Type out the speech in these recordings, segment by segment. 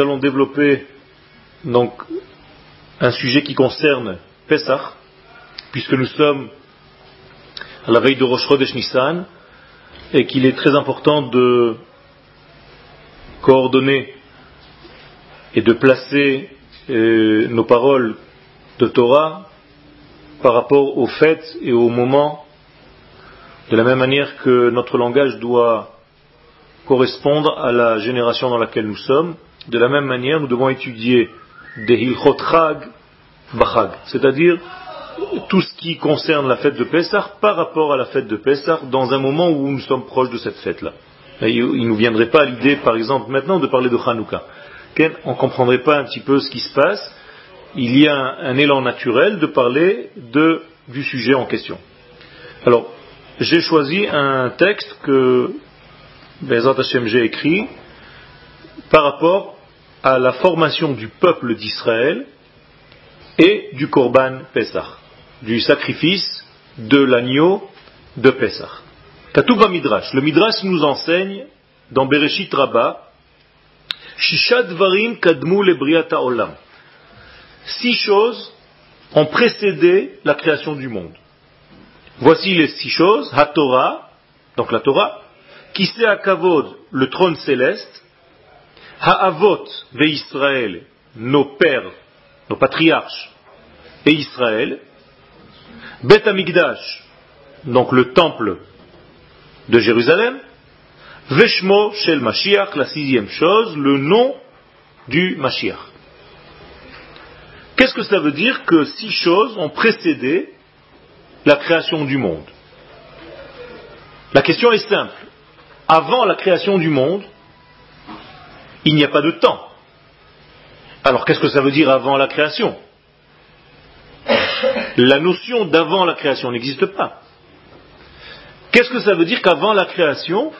Nous allons développer donc un sujet qui concerne Pessah, puisque nous sommes à la veille de Rosh Chodesh Nissan, et qu'il est très important de coordonner et de placer euh, nos paroles de Torah par rapport aux fêtes et aux moments, de la même manière que notre langage doit correspondre à la génération dans laquelle nous sommes, de la même manière nous devons étudier des Hilchot Chag Bachag, c'est-à-dire tout ce qui concerne la fête de Pessah par rapport à la fête de Pessah dans un moment où nous sommes proches de cette fête-là. Il ne nous viendrait pas l'idée, par exemple, maintenant de parler de Hanouka. On ne comprendrait pas un petit peu ce qui se passe. Il y a un, élan naturel de parler du sujet en question. Alors, j'ai choisi un texte que Bezat Hashem j'ai écrit par rapport à la formation du peuple d'Israël et du Korban Pesach du sacrifice de l'agneau de Pessah. Katouba Midrash. Le Midrash nous enseigne dans Bereshit Rabbah Shishad Varim Kadmu Lebriata Olam. Six choses ont précédé la création du monde. Voici les six choses. HaTorah, donc la Torah, Kisei Kavod, le trône céleste, Ha'avot ve Israël, nos pères, nos patriarches, et Israël, Bet Amigdash, donc le temple de Jérusalem, Veshmo Shel Mashiach, la sixième chose, le nom du Mashiach. Qu'est-ce que cela veut dire que six choses ont précédé la création du monde? La question est simple. Avant la création du monde, il n'y a pas de temps. Alors qu'est-ce que ça veut dire avant la création? La notion d'avant la création n'existe pas. Qu'est-ce que ça veut dire qu'avant la création,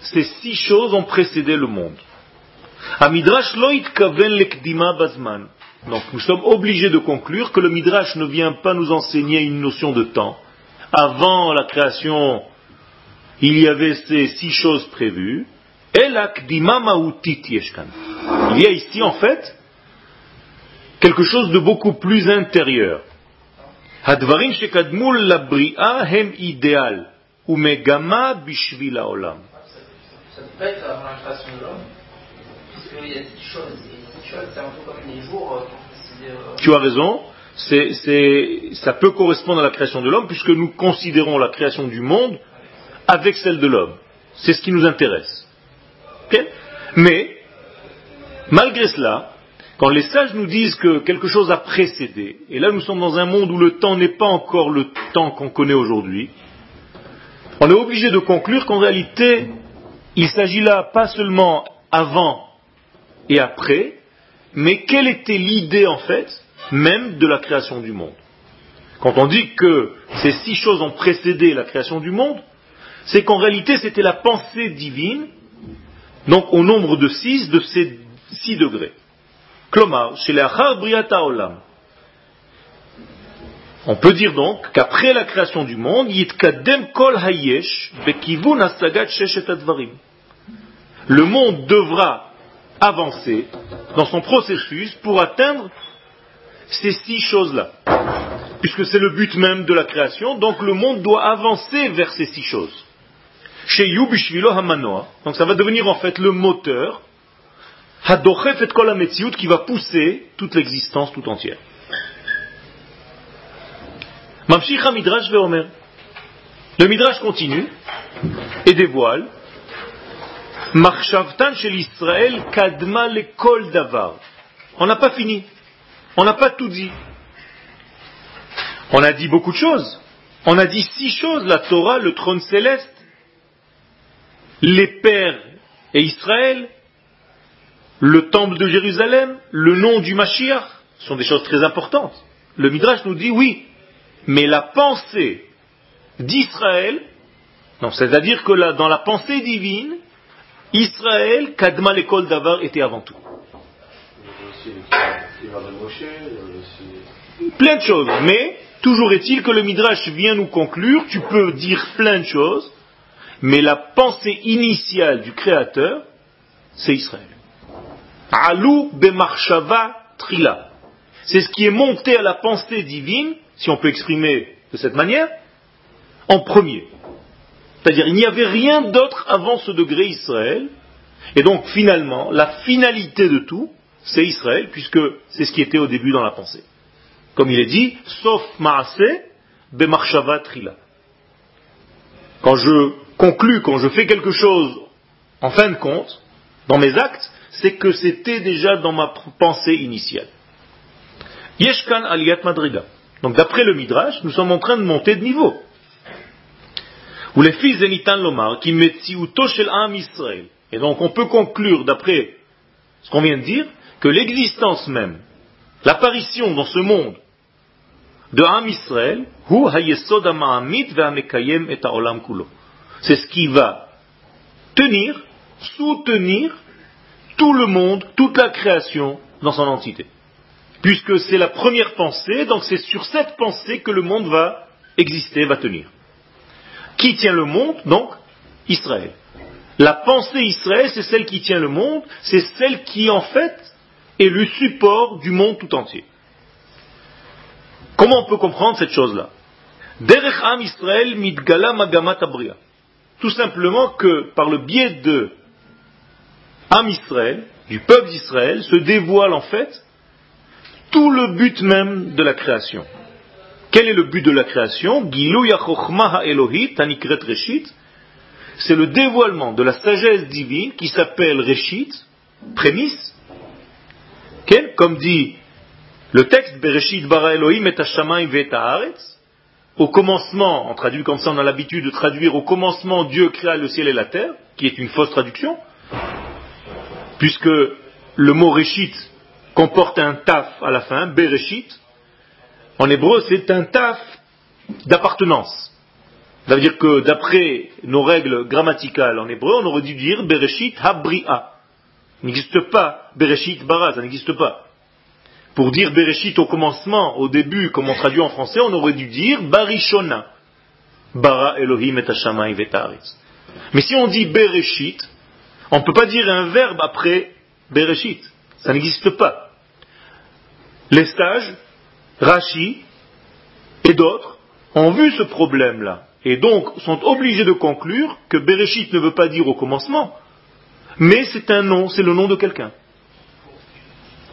ces six choses ont précédé le monde? Donc nous sommes obligés de conclure que le Midrash ne vient pas nous enseigner une notion de temps. Avant la création, il y avait ces six choses prévues. Il y a ici en fait quelque chose de beaucoup plus intérieur. הדברים שקדמו לבריאה הם אידיאל, ומגמה בשביל העולם. Tu as raison, ça peut correspondre à la création de l'homme puisque nous considérons la création du monde avec celle de l'homme. C'est ce qui nous intéresse. Mais, malgré cela, quand les sages nous disent que quelque chose a précédé, et là nous sommes dans un monde où le temps n'est pas encore le temps qu'on connaît aujourd'hui, on est obligé de conclure qu'en réalité, il s'agit là pas seulement avant et après, mais quelle était l'idée en fait même de la création du monde. Quand on dit que ces six choses ont précédé la création du monde, c'est qu'en réalité c'était la pensée divine, donc au nombre de six de ces six degrés. On peut dire donc qu'après la création du monde, le monde devra avancer dans son processus pour atteindre ces six choses-là. Puisque c'est le but même de la création, donc le monde doit avancer vers ces six choses. Chez donc ça va devenir en fait le moteur Hadochef et qui va pousser toute l'existence tout entière. Mamshich Midrash ve'omer. Le Midrash continue et dévoile Marchavtan shel Israël kadma le kol davar. On n'a pas fini. On n'a pas tout dit. On a dit beaucoup de choses. On a dit six choses, la Torah, le trône céleste, les pères et Israël, le temple de Jérusalem, le nom du Mashiach, sont des choses très importantes. Le Midrash nous dit oui, mais la pensée d'Israël, c'est-à-dire que dans la pensée divine, Israël, Kadma l'école d'Avar était avant tout. Plein de choses, mais toujours est-il que le Midrash vient nous conclure, tu peux dire plein de choses, mais la pensée initiale du Créateur, c'est Israël. Alou bemarshava trila. C'est ce qui est monté à la pensée divine, si on peut exprimer de cette manière, en premier. C'est-à-dire, il n'y avait rien d'autre avant ce degré Israël. Et donc, finalement, la finalité de tout, c'est Israël, puisque c'est ce qui était au début dans la pensée. Comme il est dit, sauf maase, bemarshava trila. Quand je conclus, quand je fais quelque chose en fin de compte, dans mes actes, c'est que c'était déjà dans ma pensée initiale. Yeshkan aliyat madriga. Donc d'après le Midrash, nous sommes en train de monter de niveau. Ou les fils zenitan lomar, qui shel am Israël. Et donc on peut conclure, d'après ce qu'on vient de dire, que l'existence même, l'apparition dans ce monde de Am Israël, c'est ce qui va tenir, soutenir tout le monde, toute la création dans son entité. Puisque c'est la première pensée, donc c'est sur cette pensée que le monde va exister, va tenir. Qui tient le monde Donc, Israël. La pensée Israël, c'est celle qui tient le monde, c'est celle qui en fait est le support du monde tout entier. Comment on peut comprendre cette chose-là? Derech Israël mitgala magamat Tout simplement que par le biais de Am Israël, du peuple d'Israël, se dévoile en fait tout le but même de la création. Quel est le but de la création? C'est le dévoilement de la sagesse divine qui s'appelle Reshit, prémisse, comme dit le texte Bereshit bara Elohim et Au commencement, on traduit comme ça, on a l'habitude de traduire au commencement Dieu créa le ciel et la terre, qui est une fausse traduction puisque le mot Réchit comporte un taf à la fin, Bereshit, en hébreu c'est un taf d'appartenance. Ça veut dire que d'après nos règles grammaticales en hébreu, on aurait dû dire Bereshit Habri'a. Il n'existe pas Bereshit Bara, ça n'existe pas. Pour dire Bereshit au commencement, au début, comme on traduit en français, on aurait dû dire Barishona. Bara Elohim et Hashamayim Mais si on dit Bereshit, on ne peut pas dire un verbe après Bereshit. Ça n'existe pas. Les stages, Rashi et d'autres ont vu ce problème-là. Et donc sont obligés de conclure que Bereshit ne veut pas dire au commencement, mais c'est un nom, c'est le nom de quelqu'un.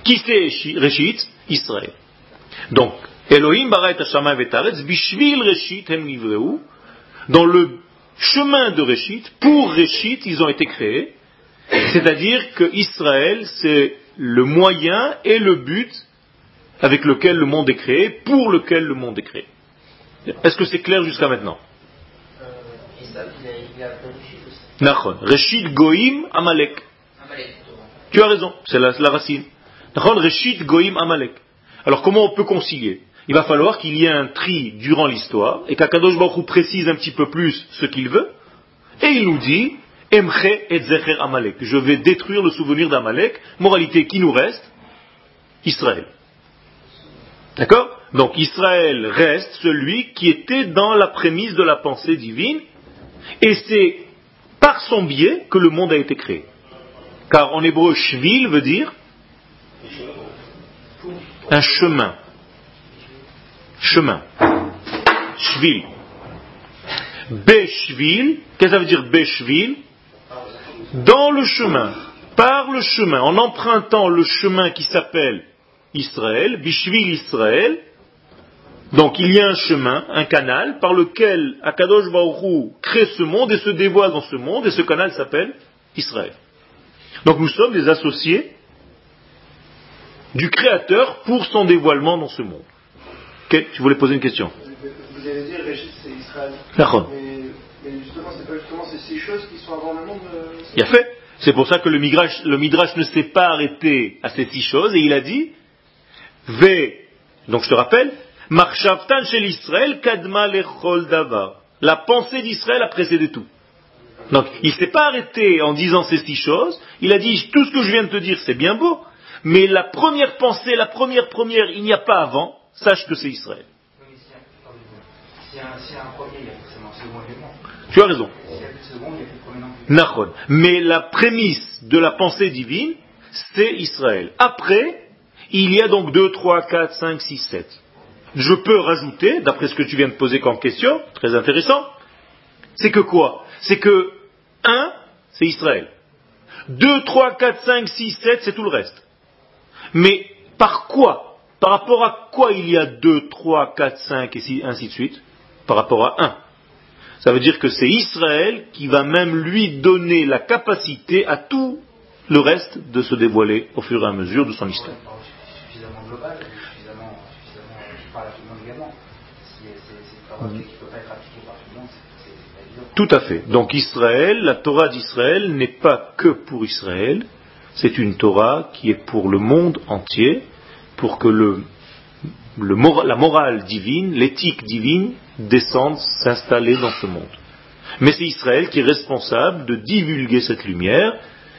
Qui c'est Reshit? Israël. Donc, Elohim bara et vetaretz, bishvil Reshit hem Dans le chemin de Reshit, pour Reshit, ils ont été créés, c'est-à-dire que Israël, c'est le moyen et le but avec lequel le monde est créé, pour lequel le monde est créé. Est-ce que c'est clair jusqu'à maintenant? Nachon. Goïm Amalek. Tu as raison, c'est la, racine. Alors comment on peut concilier? Il va falloir qu'il y ait un tri durant l'histoire et qu'Akadosh Baruch précise un petit peu plus ce qu'il veut. Et il nous dit Emche et Zecher Amalek. Je vais détruire le souvenir d'Amalek. Moralité qui nous reste Israël. D'accord? Donc Israël reste celui qui était dans la prémisse de la pensée divine. Et c'est par son biais que le monde a été créé. Car en hébreu, shvil veut dire un chemin. Chemin. Shvil. Qu'est-ce que ça veut dire Beshvil dans le chemin, par le chemin, en empruntant le chemin qui s'appelle Israël, Bishvil Israël, donc il y a un chemin, un canal, par lequel Akadosh Baruch crée ce monde et se dévoile dans ce monde, et ce canal s'appelle Israël. Donc nous sommes des associés du Créateur pour son dévoilement dans ce monde. Ok, je voulais poser une question. Vous allez dire, c'est Israël. Mais justement, c'est pas justement ces six choses qui sont avant le monde. Euh, il a fait. C'est pour ça que le Midrash, le Midrash ne s'est pas arrêté à ces six choses et il a dit V. Donc je te rappelle, Marchavtan chez l'Israël, Kadma lechol davar. La pensée d'Israël a précédé tout. Donc il ne s'est pas arrêté en disant ces six choses. Il a dit tout ce que je viens de te dire, c'est bien beau, mais la première pensée, la première première, il n'y a pas avant. Sache que c'est Israël. Tu as raison. Mais la prémisse de la pensée divine, c'est Israël. Après, il y a donc 2, 3, 4, 5, 6, 7. Je peux rajouter, d'après ce que tu viens de poser comme question, très intéressant, c'est que quoi? C'est que 1, c'est Israël. 2, 3, 4, 5, 6, 7, c'est tout le reste. Mais par quoi Par rapport à quoi il y a 2, 3, 4, 5 et ainsi de suite Par rapport à 1. Ça veut dire que c'est Israël qui va même lui donner la capacité à tout le reste de se dévoiler au fur et à mesure de son histoire. Tout à fait. Donc Israël, la Torah d'Israël n'est pas que pour Israël, c'est une Torah qui est pour le monde entier, pour que la morale divine, l'éthique divine descende, s'installer dans ce monde. Mais c'est Israël qui est responsable de divulguer cette lumière,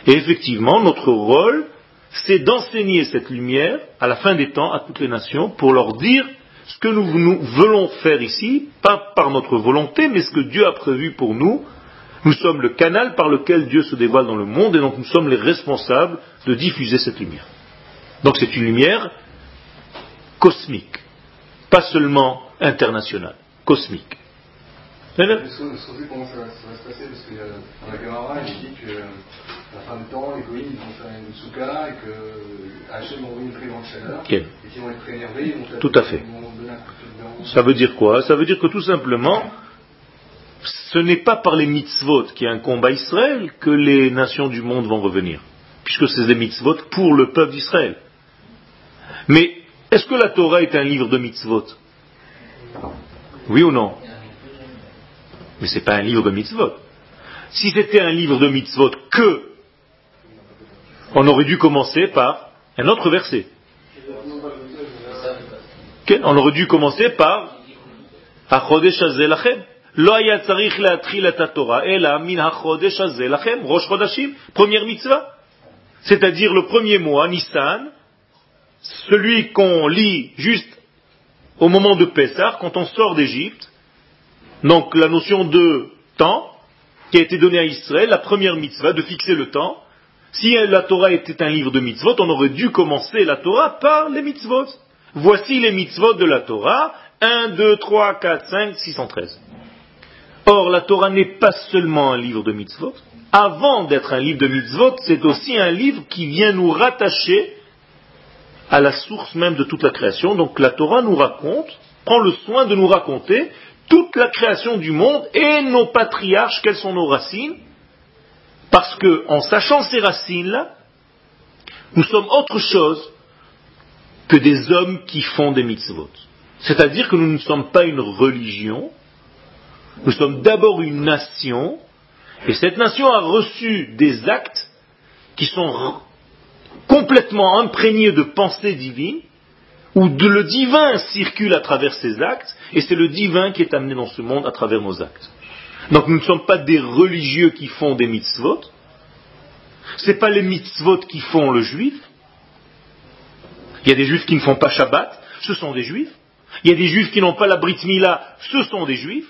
et effectivement, notre rôle, c'est d'enseigner cette lumière à la fin des temps à toutes les nations pour leur dire ce que nous, nous, voulons faire ici, pas par notre volonté, mais ce que Dieu a prévu pour nous. Nous sommes le canal par lequel Dieu se dévoile dans le monde et donc nous sommes les responsables de diffuser cette lumière. Donc c'est une lumière cosmique, pas seulement internationale, cosmique. Qu'on sait comment ça va, se passer Parce que dans la Gemara, il dit que la fin du temps, les Goïms vont faire une souka et que Hachem vont une très grande chaleur. Et qu'ils vont être très énervés, Tout à fait. Ça veut dire quoi? Ça veut dire que tout simplement, ce n'est pas par les mitzvot qui est combat Israël que les nations du monde vont revenir. Puisque c'est des mitzvot pour le peuple d'Israël. Mais est-ce que la Torah est un livre de mitzvot? Oui ou non? Mais ce n'est pas un livre de mitzvot. Si c'était un livre de mitzvot que, on aurait dû commencer par un autre verset. On aurait dû commencer par Achodesh. Lo Torah, min lachem, Rosh Chodashim, première mitzvah. C'est-à-dire le premier mois, Nissan, celui qu'on lit juste au moment de Pessah, quand on sort d'Égypte, donc la notion de temps qui a été donnée à Israël, la première mitzvah, de fixer le temps. Si la Torah était un livre de mitzvot, on aurait dû commencer la Torah par les mitzvot. Voici les mitzvot de la Torah, 1, 2, 3, 4, 5, 613. Or, la Torah n'est pas seulement un livre de mitzvot. Avant d'être un livre de mitzvot, c'est aussi un livre qui vient nous rattacher à la source même de toute la création. Donc la Torah nous raconte, prend le soin de nous raconter toute la création du monde et nos patriarches, quelles sont nos racines, parce que en sachant ces racines-là, nous sommes autre chose que des hommes qui font des mitzvot. C'est-à-dire que nous ne sommes pas une religion, nous sommes d'abord une nation, et cette nation a reçu des actes qui sont complètement imprégnés de pensées divines, où le divin circule à travers ces actes, et c'est le divin qui est amené dans ce monde à travers nos actes. Donc nous ne sommes pas des religieux qui font des mitzvot, ce n'est pas les mitzvot qui font le juif. Il y a des juifs qui ne font pas Shabbat, ce sont des juifs. Il y a des juifs qui n'ont pas la Brit Mila, ce sont des juifs.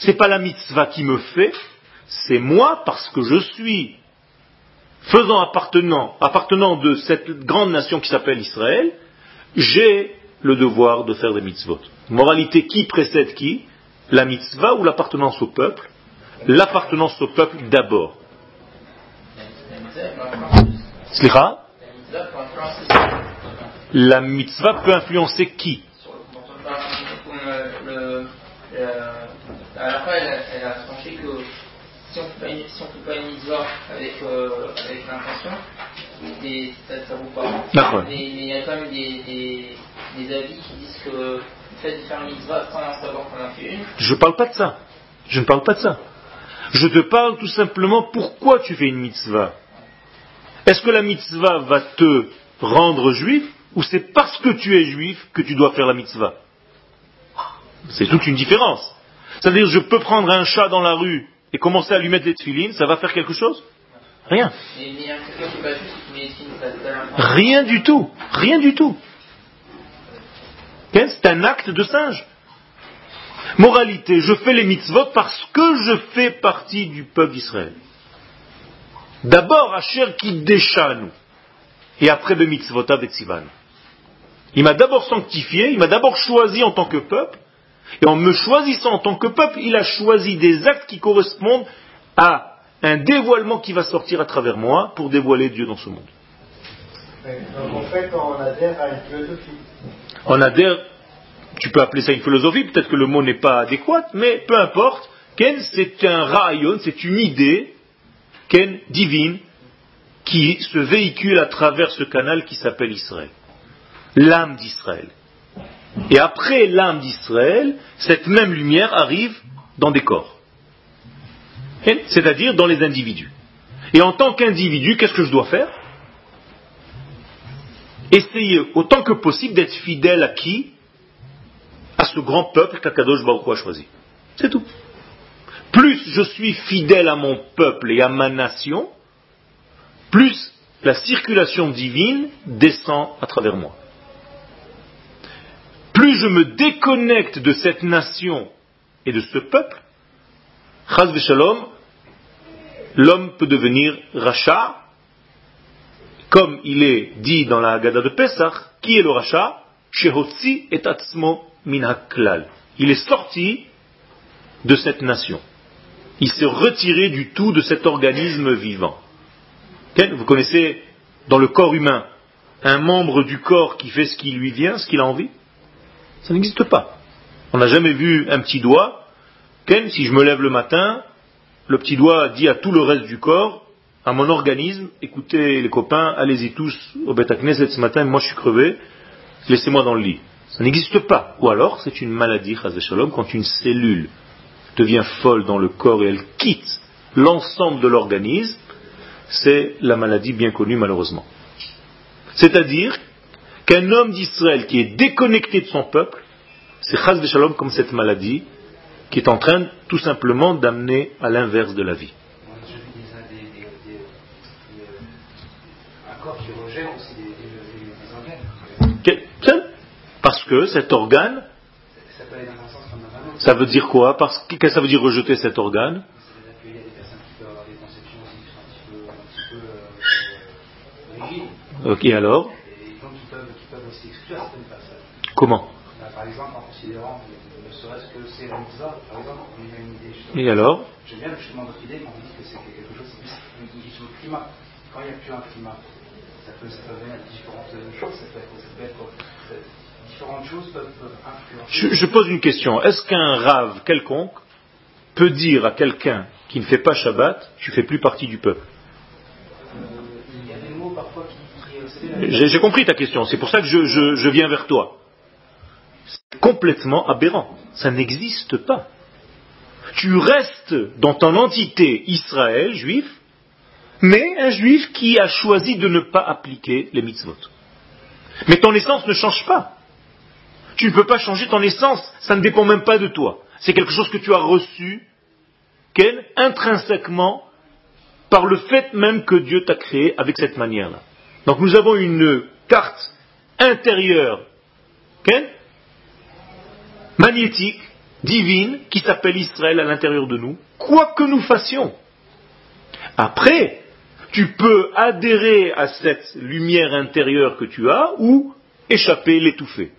Ce n'est pas la mitzvah qui me fait, c'est moi parce que je suis faisant appartenant, appartenant de cette grande nation qui s'appelle Israël, j'ai le devoir de faire des mitzvot. Moralité, qui précède qui? La mitzvah ou l'appartenance au peuple? L'appartenance au peuple d'abord. La mitzvah peut influencer qui? À la fin, elle a, tranché que si on ne fait pas une mitzvah avec, euh, avec l'intention, ça, ne vaut pas. Mais il y a quand même des, des, avis qui disent que le fait de faire une mitzvah sans savoir qu'on a fait une. Je ne parle pas de ça. Je ne parle pas de ça. Je te parle tout simplement pourquoi tu fais une mitzvah. Est-ce que la mitzvah va te rendre juif ou c'est parce que tu es juif que tu dois faire la mitzvah? C'est toute une différence. C'est-à-dire, je peux prendre un chat dans la rue et commencer à lui mettre des tefilines, ça va faire quelque chose? Rien. Rien du tout. Rien du tout. C'est un acte de singe. Moralité, je fais les mitzvot parce que je fais partie du peuple d'Israël. D'abord, Hachem qui nous. et après le mitzvot et sivan. Il m'a d'abord sanctifié, il m'a d'abord choisi en tant que peuple, et en me choisissant en tant que peuple, il a choisi des actes qui correspondent à un dévoilement qui va sortir à travers moi pour dévoiler Dieu dans ce monde. Donc en fait, on adhère à une philosophie. On adhère, tu peux appeler ça une philosophie, peut-être que le mot n'est pas adéquat, mais peu importe. Ken, c'est un rayon, c'est une idée, Ken, divine, qui se véhicule à travers ce canal qui s'appelle Israël. L'âme d'Israël. Et après l'âme d'Israël, cette même lumière arrive dans des corps. C'est-à-dire dans les individus. Et en tant qu'individu, qu'est-ce que je dois faire? Essayer autant que possible d'être fidèle à qui? À ce grand peuple qu'Akadosh Baruch a choisi. C'est tout. Plus je suis fidèle à mon peuple et à ma nation, plus la circulation divine descend à travers moi. Je me déconnecte de cette nation et de ce peuple, Chaz Shalom, l'homme peut devenir Racha, comme il est dit dans la Haggadah de Pesach, qui est le Racha? Shehotzi et Atzmo Minaklal. Il est sorti de cette nation. Il s'est retiré du tout de cet organisme vivant. Vous connaissez dans le corps humain un membre du corps qui fait ce qui lui vient, ce qu'il a envie? Ça n'existe pas. On n'a jamais vu un petit doigt. Ken, si je me lève le matin, le petit doigt dit à tout le reste du corps, à mon organisme, écoutez les copains, allez-y tous au Beth ce matin, moi je suis crevé, laissez-moi dans le lit. Ça n'existe pas. Ou alors, c'est une maladie, Shalom, quand une cellule devient folle dans le corps et elle quitte l'ensemble de l'organisme, c'est la maladie bien connue malheureusement. C'est-à-dire qu'un homme d'Israël qui est déconnecté de son peuple, c'est Chaz Shalom comme cette maladie qui est en train tout simplement d'amener à l'inverse de la vie. Parce que cet organe, ça veut dire quoi? Parce Qu'est-ce que ça veut dire rejeter cet organe? Ok, alors? Comment Par exemple, en considérant ne serait-ce que c'est la mitzvah, par exemple, il y a une idée. Et alors J'aime bien justement votre idée quand vous dites que c'est quelque chose qui sur le climat. Quand il n'y a plus un climat, ça peut, ça peut venir à différentes choses, ça peut être, ça peut être différentes choses peuvent, influencer. Je, je pose une question. Est-ce qu'un rave quelconque peut dire à quelqu'un qui ne fait pas Shabbat, tu fais plus partie du peuple? J'ai compris ta question, c'est pour ça que je, viens vers toi. C'est complètement aberrant, ça n'existe pas. Tu restes dans ton entité Israël, juif, mais un juif qui a choisi de ne pas appliquer les mitzvot. Mais ton essence ne change pas. Tu ne peux pas changer ton essence, ça ne dépend même pas de toi. C'est quelque chose que tu as reçu, intrinsèquement, par le fait même que Dieu t'a créé avec cette manière-là. Donc nous avons une carte intérieure, magnétique, divine, qui s'appelle Israël à l'intérieur de nous, quoi que nous fassions. Après, tu peux adhérer à cette lumière intérieure que tu as ou échapper, l'étouffer.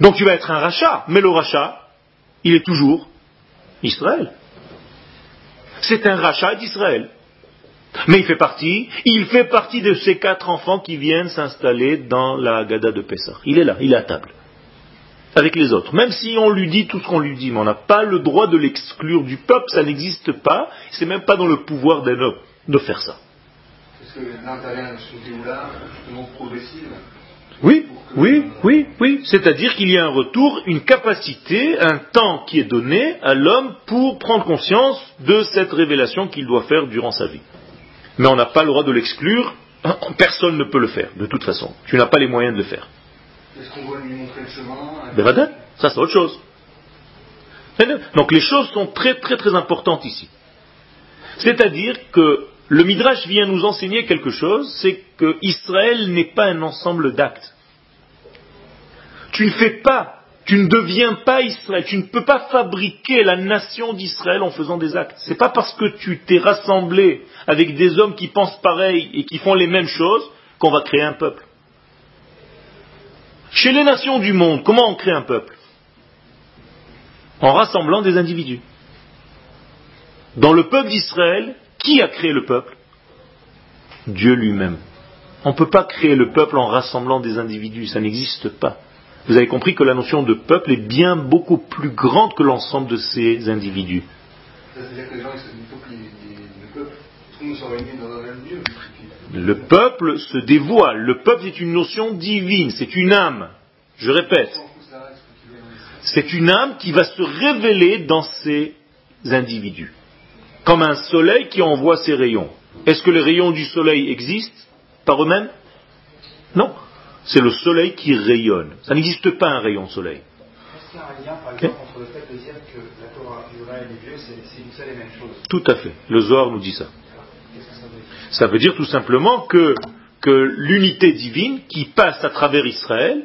Donc tu vas être un rachat, mais le rachat, il est toujours Israël. C'est un rachat d'Israël. Mais il fait partie, il fait partie de ces quatre enfants qui viennent s'installer dans la Gada de Pessah. Il est là, il est à table. Avec les autres. Même si on lui dit tout ce qu'on lui dit, mais on n'a pas le droit de l'exclure du peuple, ça n'existe pas, c'est même pas dans le pouvoir d'un homme de faire ça. Est-ce que progressive oui, oui, oui, oui. C'est-à-dire qu'il y a un retour, une capacité, un temps qui est donné à l'homme pour prendre conscience de cette révélation qu'il doit faire durant sa vie mais on n'a pas le droit de l'exclure, personne ne peut le faire, de toute façon. Tu n'as pas les moyens de le faire. Est-ce qu'on doit lui montrer le chemin? Ça, c'est autre chose. Donc les choses sont très très très importantes ici. C'est-à-dire que le Midrash vient nous enseigner quelque chose, c'est que Israël n'est pas un ensemble d'actes. Tu ne fais pas tu ne deviens pas Israël. Tu ne peux pas fabriquer la nation d'Israël en faisant des actes. Ce n'est pas parce que tu t'es rassemblé avec des hommes qui pensent pareil et qui font les mêmes choses qu'on va créer un peuple. Chez les nations du monde, comment on crée un peuple? En rassemblant des individus. Dans le peuple d'Israël, qui a créé le peuple? Dieu lui-même. On ne peut pas créer le peuple en rassemblant des individus, ça n'existe pas. Vous avez compris que la notion de peuple est bien beaucoup plus grande que l'ensemble de ces individus. Le peuple se dévoile. Le peuple est une notion divine, c'est une âme. Je répète. C'est une âme qui va se révéler dans ces individus. Comme un soleil qui envoie ses rayons. Est-ce que les rayons du soleil existent par eux-mêmes? Non. C'est le soleil qui rayonne. Ça n'existe pas un rayon soleil. Est-ce qu'il y a un lien, par exemple, entre le fait de dire que la Torah, et les dieux, c'est une seule et même chose? Tout à fait. Le Zohar nous dit ça. Ça veut dire? Tout simplement que, que l'unité divine qui passe à travers Israël,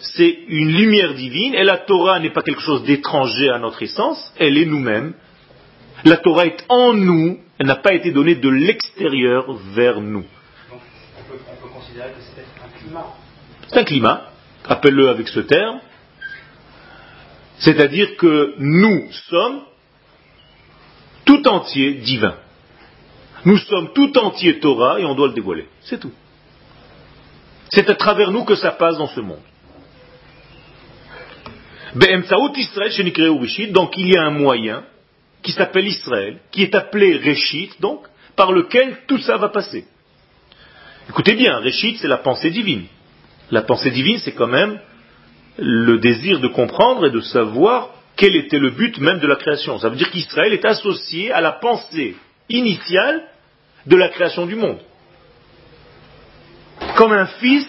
c'est une lumière divine, et la Torah n'est pas quelque chose d'étranger à notre essence, elle est nous-mêmes. La Torah est en nous, elle n'a pas été donnée de l'extérieur vers nous. Donc, on peut, on peut c'est un climat. Climat, appelle-le avec ce terme. C'est-à-dire que nous sommes tout entier divin. Nous sommes tout entier Torah et on doit le dévoiler. C'est tout. C'est à travers nous que ça passe dans ce monde. Donc il y a un moyen qui s'appelle Israël, qui est appelé Réchit, donc, par lequel tout ça va passer. Écoutez bien, Réchit, c'est la pensée divine. La pensée divine, c'est quand même le désir de comprendre et de savoir quel était le but même de la création. Ça veut dire qu'Israël est associé à la pensée initiale de la création du monde. Comme un fils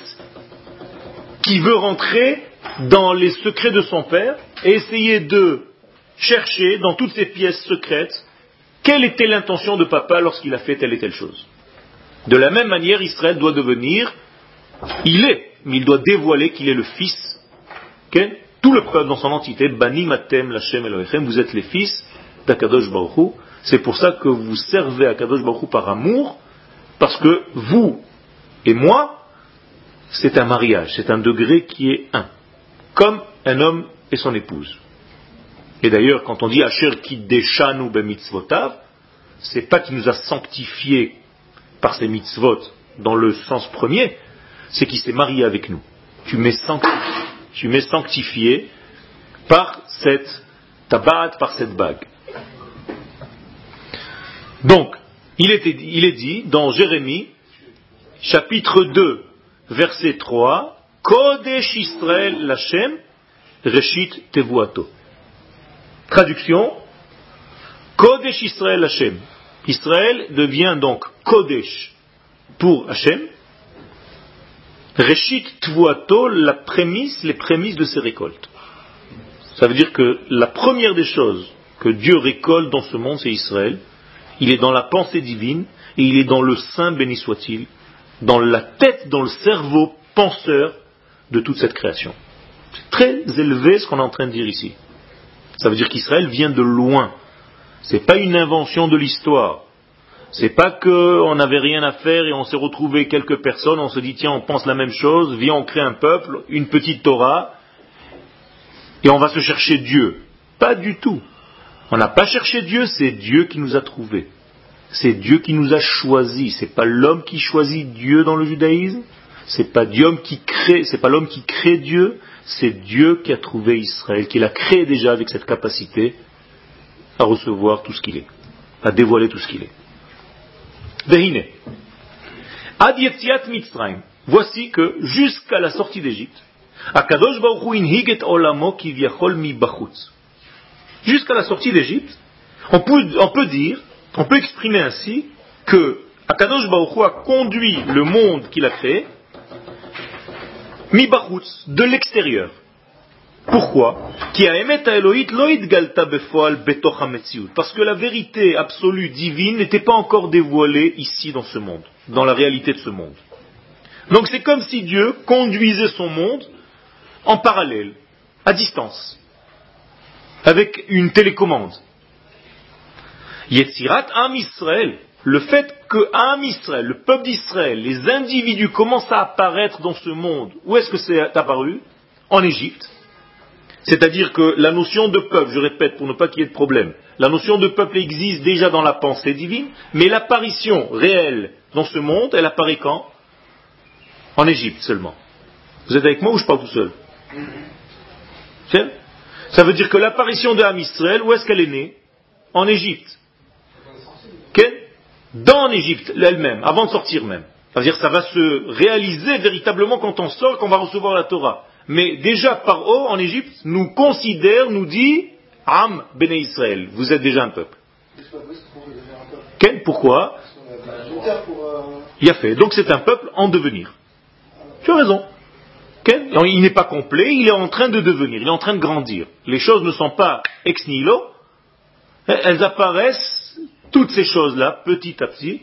qui veut rentrer dans les secrets de son père et essayer de chercher dans toutes ces pièces secrètes quelle était l'intention de papa lorsqu'il a fait telle et telle chose. De la même manière, Israël doit devenir, il est, mais il doit dévoiler qu'il est le fils. Tout le peuple dans son entité, Bani Matem Lachem Elohechem, vous êtes les fils d'Akadosh Baruch c'est pour ça que vous servez à Kadosh Baruch par amour, parce que vous et moi, c'est un mariage, c'est un degré qui est un, comme un homme et son épouse. Et d'ailleurs, quand on dit Asher Kiddeshanu mitzvotav, c'est pas qu'il nous a sanctifiés par ses mitzvot dans le sens premier, c'est qu'il s'est marié avec nous. Tu m'es sanctifié, par cette tabat, par cette bague. Donc, il, est dit dans Jérémie, chapitre 2, verset 3, Kodesh Israël Lachem, Reshit Tevuato. Traduction, Kodesh Israël. Israël devient donc Kodesh pour Hachem. Reshit Tvuato, la prémisse, les prémices de ses récoltes. Ça veut dire que la première des choses que Dieu récolte dans ce monde, c'est Israël il est dans la pensée divine et il est dans le sein, béni soit-il, dans la tête, dans le cerveau penseur de toute cette création. C'est très élevé ce qu'on est en train de dire ici. Ça veut dire qu'Israël vient de loin. Ce n'est pas une invention de l'histoire. C'est pas qu'on n'avait rien à faire et on s'est retrouvé quelques personnes, on se dit tiens on pense la même chose, viens on crée un peuple, une petite Torah, et on va se chercher Dieu. Pas du tout. On n'a pas cherché Dieu, c'est Dieu qui nous a trouvés. C'est Dieu qui nous a choisis. C'est pas l'homme qui choisit Dieu dans le judaïsme. C'est pas qui crée, c'est pas l'homme qui crée Dieu. C'est Dieu qui a trouvé Israël, qui l'a créé déjà avec cette capacité à recevoir tout ce qu'il est, à dévoiler tout ce qu'il est. Vehine. Ad Mitzrayim. Voici que jusqu'à la sortie d'Égypte, Akadosh Baruch inhiget olamo kivyachol mi jusqu'à la sortie d'Égypte, on peut, dire, on peut exprimer ainsi que Akadosh Baruch a conduit le monde qu'il a créé, mi de l'extérieur. Pourquoi? Parce que la vérité absolue divine n'était pas encore dévoilée ici dans ce monde, dans la réalité de ce monde. Donc c'est comme si Dieu conduisait son monde en parallèle, à distance avec une télécommande. Yetzirat Am Israël, le fait que Israël, le peuple d'Israël, les individus commencent à apparaître dans ce monde, où est-ce que c'est apparu? En Égypte. C'est-à-dire que la notion de peuple, je répète pour ne pas qu'il y ait de problème, la notion de peuple existe déjà dans la pensée divine, mais l'apparition réelle dans ce monde, elle apparaît quand? En Égypte seulement. Vous êtes avec moi ou je parle tout seul? Ça veut dire que l'apparition de Israël, où est-ce qu'elle est née? En Égypte. Dans l'Égypte elle-même, avant de sortir même. C'est-à-dire ça va se réaliser véritablement quand on sort, qu'on va recevoir la Torah. Mais déjà par haut, en Égypte, nous considère, nous dit, Am Bene Israël, vous êtes déjà un peuple. Quel Pourquoi? Il a fait. Donc c'est un peuple en devenir. Tu as raison. Il n'est pas complet, il est en train de devenir, il est en train de grandir. Les choses ne sont pas ex nihilo, elles apparaissent, toutes ces choses-là, petit à petit,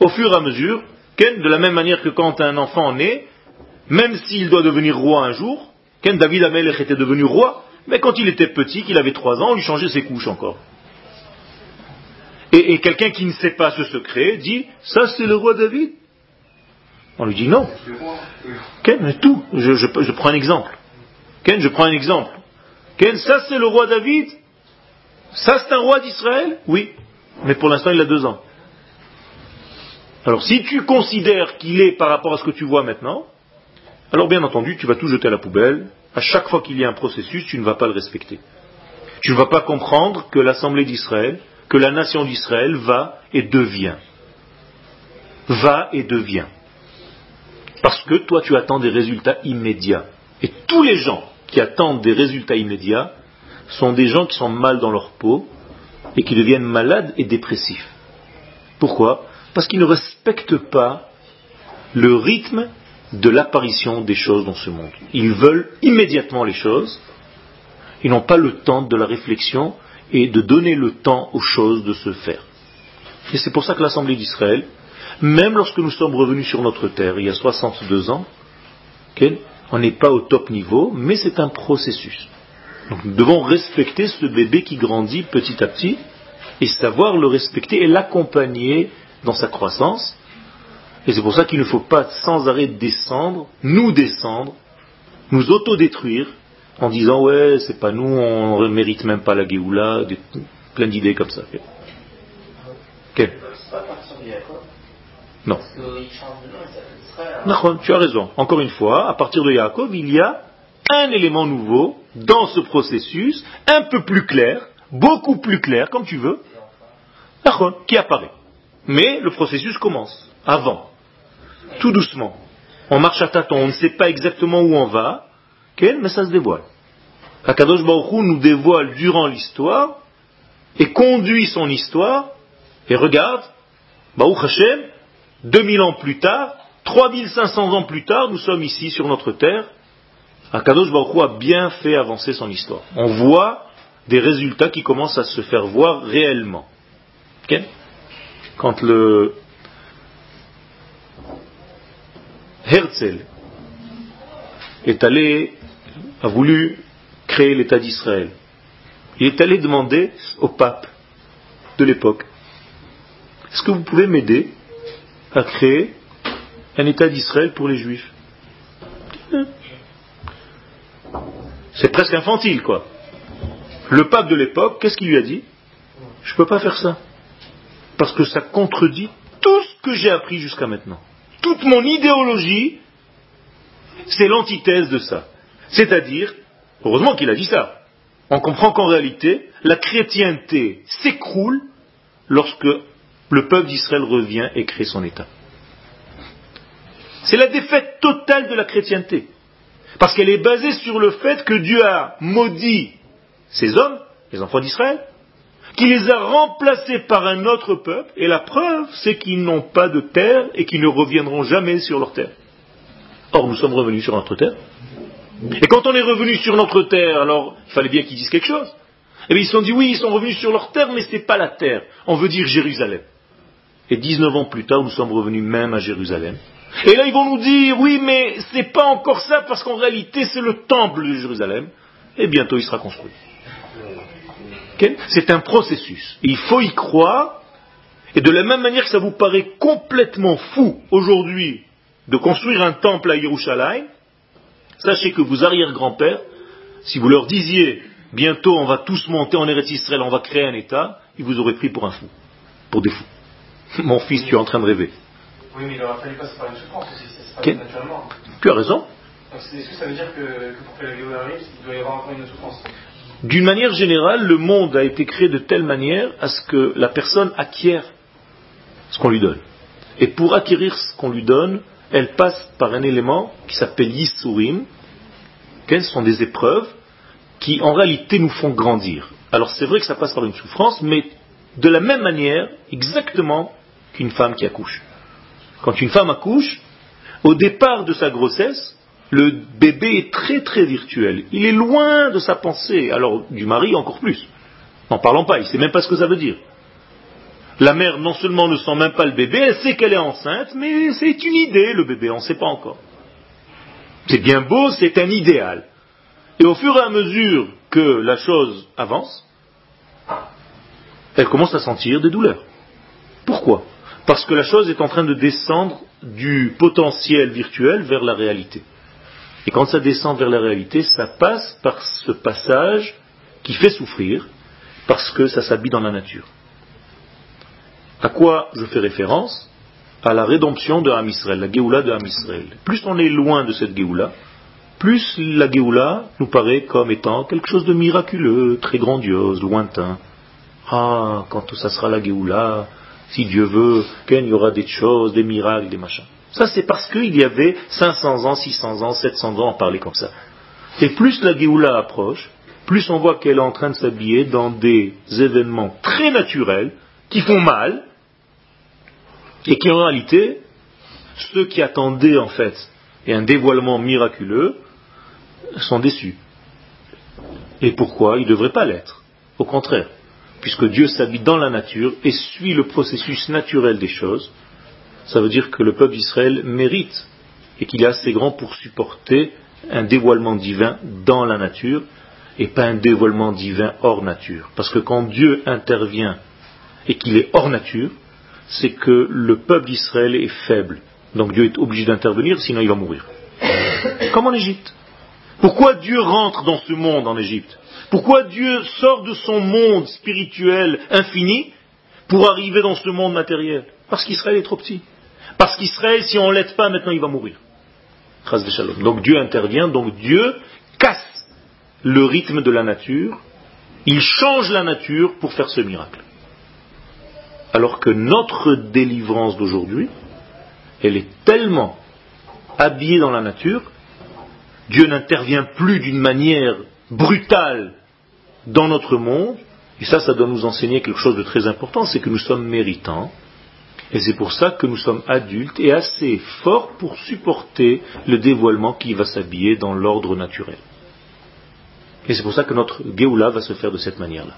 au fur et à mesure, de la même manière que quand un enfant naît, même s'il doit devenir roi un jour, Ken David Amelech était devenu roi, mais quand il était petit, qu'il avait trois ans, on lui changeait ses couches encore. Et, quelqu'un qui ne sait pas ce secret dit, ça c'est le roi David. On lui dit non. Ken, tout. Je, prends un exemple. Ken, je prends un exemple. Ken, ça c'est le roi David. Ça c'est un roi d'Israël? Oui. Mais pour l'instant il a deux ans. Alors si tu considères qu'il est par rapport à ce que tu vois maintenant, alors bien entendu, tu vas tout jeter à la poubelle. À chaque fois qu'il y a un processus, tu ne vas pas le respecter. Tu ne vas pas comprendre que l'Assemblée d'Israël, que la nation d'Israël va et devient. Va et devient. Parce que toi, tu attends des résultats immédiats. Et tous les gens qui attendent des résultats immédiats sont des gens qui sont mal dans leur peau et qui deviennent malades et dépressifs. Pourquoi? Parce qu'ils ne respectent pas le rythme de l'apparition des choses dans ce monde. Ils veulent immédiatement les choses, ils n'ont pas le temps de la réflexion et de donner le temps aux choses de se faire. Et c'est pour ça que l'Assemblée d'Israël, même lorsque nous sommes revenus sur notre terre il y a 62 ans, on n'est pas au top niveau, mais c'est un processus. Nous devons respecter ce bébé qui grandit petit à petit et savoir le respecter et l'accompagner dans sa croissance et c'est pour ça qu'il ne faut pas sans arrêt descendre, nous descendre, nous autodétruire en disant ouais, c'est pas nous, on ne mérite même pas la Géoula, plein d'idées comme ça. Okay. Non. Non, tu as raison. Encore une fois, à partir de Yaakov, il y a un élément nouveau dans ce processus, un peu plus clair, beaucoup plus clair, comme tu veux, qui apparaît. Mais le processus commence avant tout doucement. On marche à tâtons, on ne sait pas exactement où on va, mais ça se dévoile. Akadosh Baruch nous dévoile durant l'histoire et conduit son histoire et regarde, Baruch Hashem, 2000 ans plus tard, 3500 ans plus tard, nous sommes ici sur notre terre. Akadosh Baruch a bien fait avancer son histoire. On voit des résultats qui commencent à se faire voir réellement. Quand le Herzl est allé, a voulu créer l'État d'Israël. Il est allé demander au pape de l'époque, est-ce que vous pouvez m'aider à créer un État d'Israël pour les Juifs? C'est presque infantile, quoi. Le pape de l'époque, qu'est-ce qu'il lui a dit? Je ne peux pas faire ça. Parce que ça contredit tout ce que j'ai appris jusqu'à maintenant toute mon idéologie, c'est l'antithèse de ça. C'est-à-dire, heureusement qu'il a dit ça, on comprend qu'en réalité, la chrétienté s'écroule lorsque le peuple d'Israël revient et crée son État. C'est la défaite totale de la chrétienté. Parce qu'elle est basée sur le fait que Dieu a maudit ces hommes, les enfants d'Israël, qui les a remplacés par un autre peuple, et la preuve, c'est qu'ils n'ont pas de terre et qu'ils ne reviendront jamais sur leur terre. Or, nous sommes revenus sur notre terre. Et quand on est revenu sur notre terre, alors il fallait bien qu'ils disent quelque chose. Eh bien ils se sont dit, oui, ils sont revenus sur leur terre, mais ce n'est pas la terre. On veut dire Jérusalem. Et 19 ans plus tard, nous sommes revenus même à Jérusalem. Et là, ils vont nous dire, oui, mais ce n'est pas encore ça, parce qu'en réalité, c'est le temple de Jérusalem. Et bientôt, il sera construit. C'est un processus. Il faut y croire Et de la même manière que ça vous paraît complètement fou aujourd'hui de construire un temple à Yerushalayim, sachez que vos arrière-grands-pères, si vous leur disiez bientôt on va tous monter en Eretz Israël, on va créer un État, ils vous auraient pris pour un fou, pour des fous. Mon fils, tu es en train de rêver. Oui, mais il aurait fallu passer par une souffrance aussi, c'est pas naturellement. Tu as raison. Est-ce que ça veut dire que, pour que la arrive, il doit y avoir encore une souffrance? D'une manière générale, le monde a été créé de telle manière à ce que la personne acquiert ce qu'on lui donne. Et pour acquérir ce qu'on lui donne, elle passe par un élément qui s'appelle Yisurim. Ce sont des épreuves qui en réalité nous font grandir? Alors c'est vrai que ça passe par une souffrance, mais de la même manière, exactement qu'une femme qui accouche. Quand une femme accouche, au départ de sa grossesse, le bébé est très très virtuel. Il est loin de sa pensée, alors du mari encore plus. N'en parlons pas, il ne sait même pas ce que ça veut dire. La mère non seulement ne sent même pas le bébé, elle sait qu'elle est enceinte, mais c'est une idée le bébé, on ne sait pas encore. C'est bien beau, c'est un idéal. Et au fur et à mesure que la chose avance, elle commence à sentir des douleurs. Pourquoi? Parce que la chose est en train de descendre du potentiel virtuel vers la réalité. Et quand ça descend vers la réalité, ça passe par ce passage qui fait souffrir, parce que ça s'habille dans la nature. À quoi je fais référence? À la rédemption de Ham la Géoula de Ham Plus on est loin de cette Géoula, plus la Géoula nous paraît comme étant quelque chose de miraculeux, très grandiose, lointain. Ah, quand ça sera la Géoula, si Dieu veut, qu'il y aura des choses, des miracles, des machins. Ça, c'est parce qu'il y avait 500 ans, 600 ans, 700 ans à parler comme ça. Et plus la Géoula approche, plus on voit qu'elle est en train de s'habiller dans des événements très naturels, qui font mal, et qui en réalité, ceux qui attendaient en fait un dévoilement miraculeux, sont déçus. Et pourquoi? Ils ne devraient pas l'être. Au contraire, puisque Dieu s'habite dans la nature et suit le processus naturel des choses, ça veut dire que le peuple d'Israël mérite et qu'il est assez grand pour supporter un dévoilement divin dans la nature et pas un dévoilement divin hors nature. Parce que quand Dieu intervient et qu'il est hors nature, c'est que le peuple d'Israël est faible. Donc Dieu est obligé d'intervenir, sinon il va mourir. Comme en Égypte. Pourquoi Dieu rentre dans ce monde en Égypte? Pourquoi Dieu sort de son monde spirituel infini pour arriver dans ce monde matériel? Parce qu'Israël est trop petit. Parce qu'Israël, si on ne l'aide pas, maintenant il va mourir. Donc Dieu intervient, donc Dieu casse le rythme de la nature, il change la nature pour faire ce miracle. Alors que notre délivrance d'aujourd'hui, elle est tellement habillée dans la nature, Dieu n'intervient plus d'une manière brutale dans notre monde, et ça, ça doit nous enseigner quelque chose de très important, c'est que nous sommes méritants, et c'est pour ça que nous sommes adultes et assez forts pour supporter le dévoilement qui va s'habiller dans l'ordre naturel. Et c'est pour ça que notre Géoula va se faire de cette manière-là.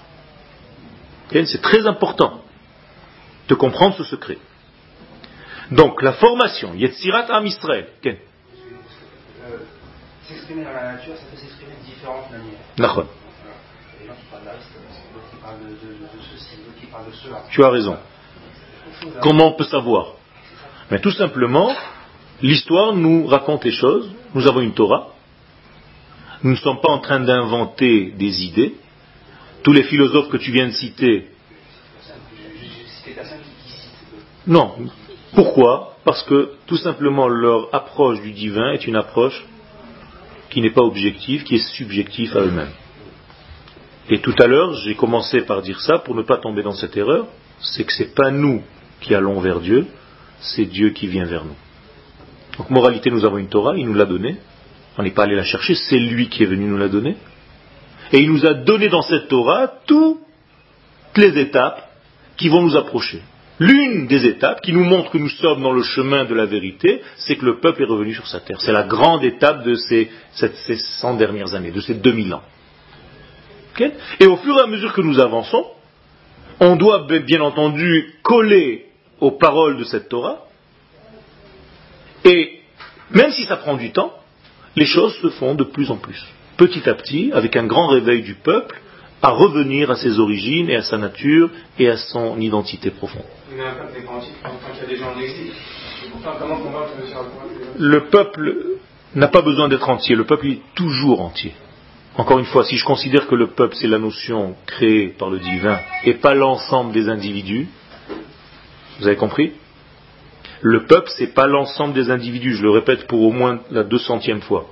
C'est très important de comprendre ce secret. Donc, la formation, Yetzirat Am Israël. Euh, s'exprimer dans la nature, ça peut s'exprimer de différentes manières. Tu as raison. Comment on peut savoir Mais tout simplement, l'histoire nous raconte les choses. Nous avons une Torah. Nous ne sommes pas en train d'inventer des idées. Tous les philosophes que tu viens de citer. Non, pourquoi Parce que tout simplement leur approche du divin est une approche qui n'est pas objective, qui est subjective à eux-mêmes. Et tout à l'heure, j'ai commencé par dire ça pour ne pas tomber dans cette erreur, c'est que ce n'est pas nous qui allons vers Dieu, c'est Dieu qui vient vers nous. Donc moralité, nous avons une Torah, il nous l'a donnée, on n'est pas allé la chercher, c'est lui qui est venu nous la donner. Et il nous a donné dans cette Torah toutes les étapes qui vont nous approcher. L'une des étapes qui nous montre que nous sommes dans le chemin de la vérité, c'est que le peuple est revenu sur sa terre. C'est la grande étape de ces, ces 100 dernières années, de ces 2000 ans. et au fur et à mesure que nous avançons, on doit bien entendu coller aux paroles de cette Torah, et même si ça prend du temps, les choses se font de plus en plus. Petit à petit, avec un grand réveil du peuple, à revenir à ses origines et à sa nature et à son identité profonde. Le peuple n'a pas besoin d'être entier, le peuple est toujours entier. Encore une fois, si je considère que le peuple c'est la notion créée par le divin et pas l'ensemble des individus, vous avez compris? Le peuple c'est pas l'ensemble des individus, je le répète pour au moins la deux centième fois.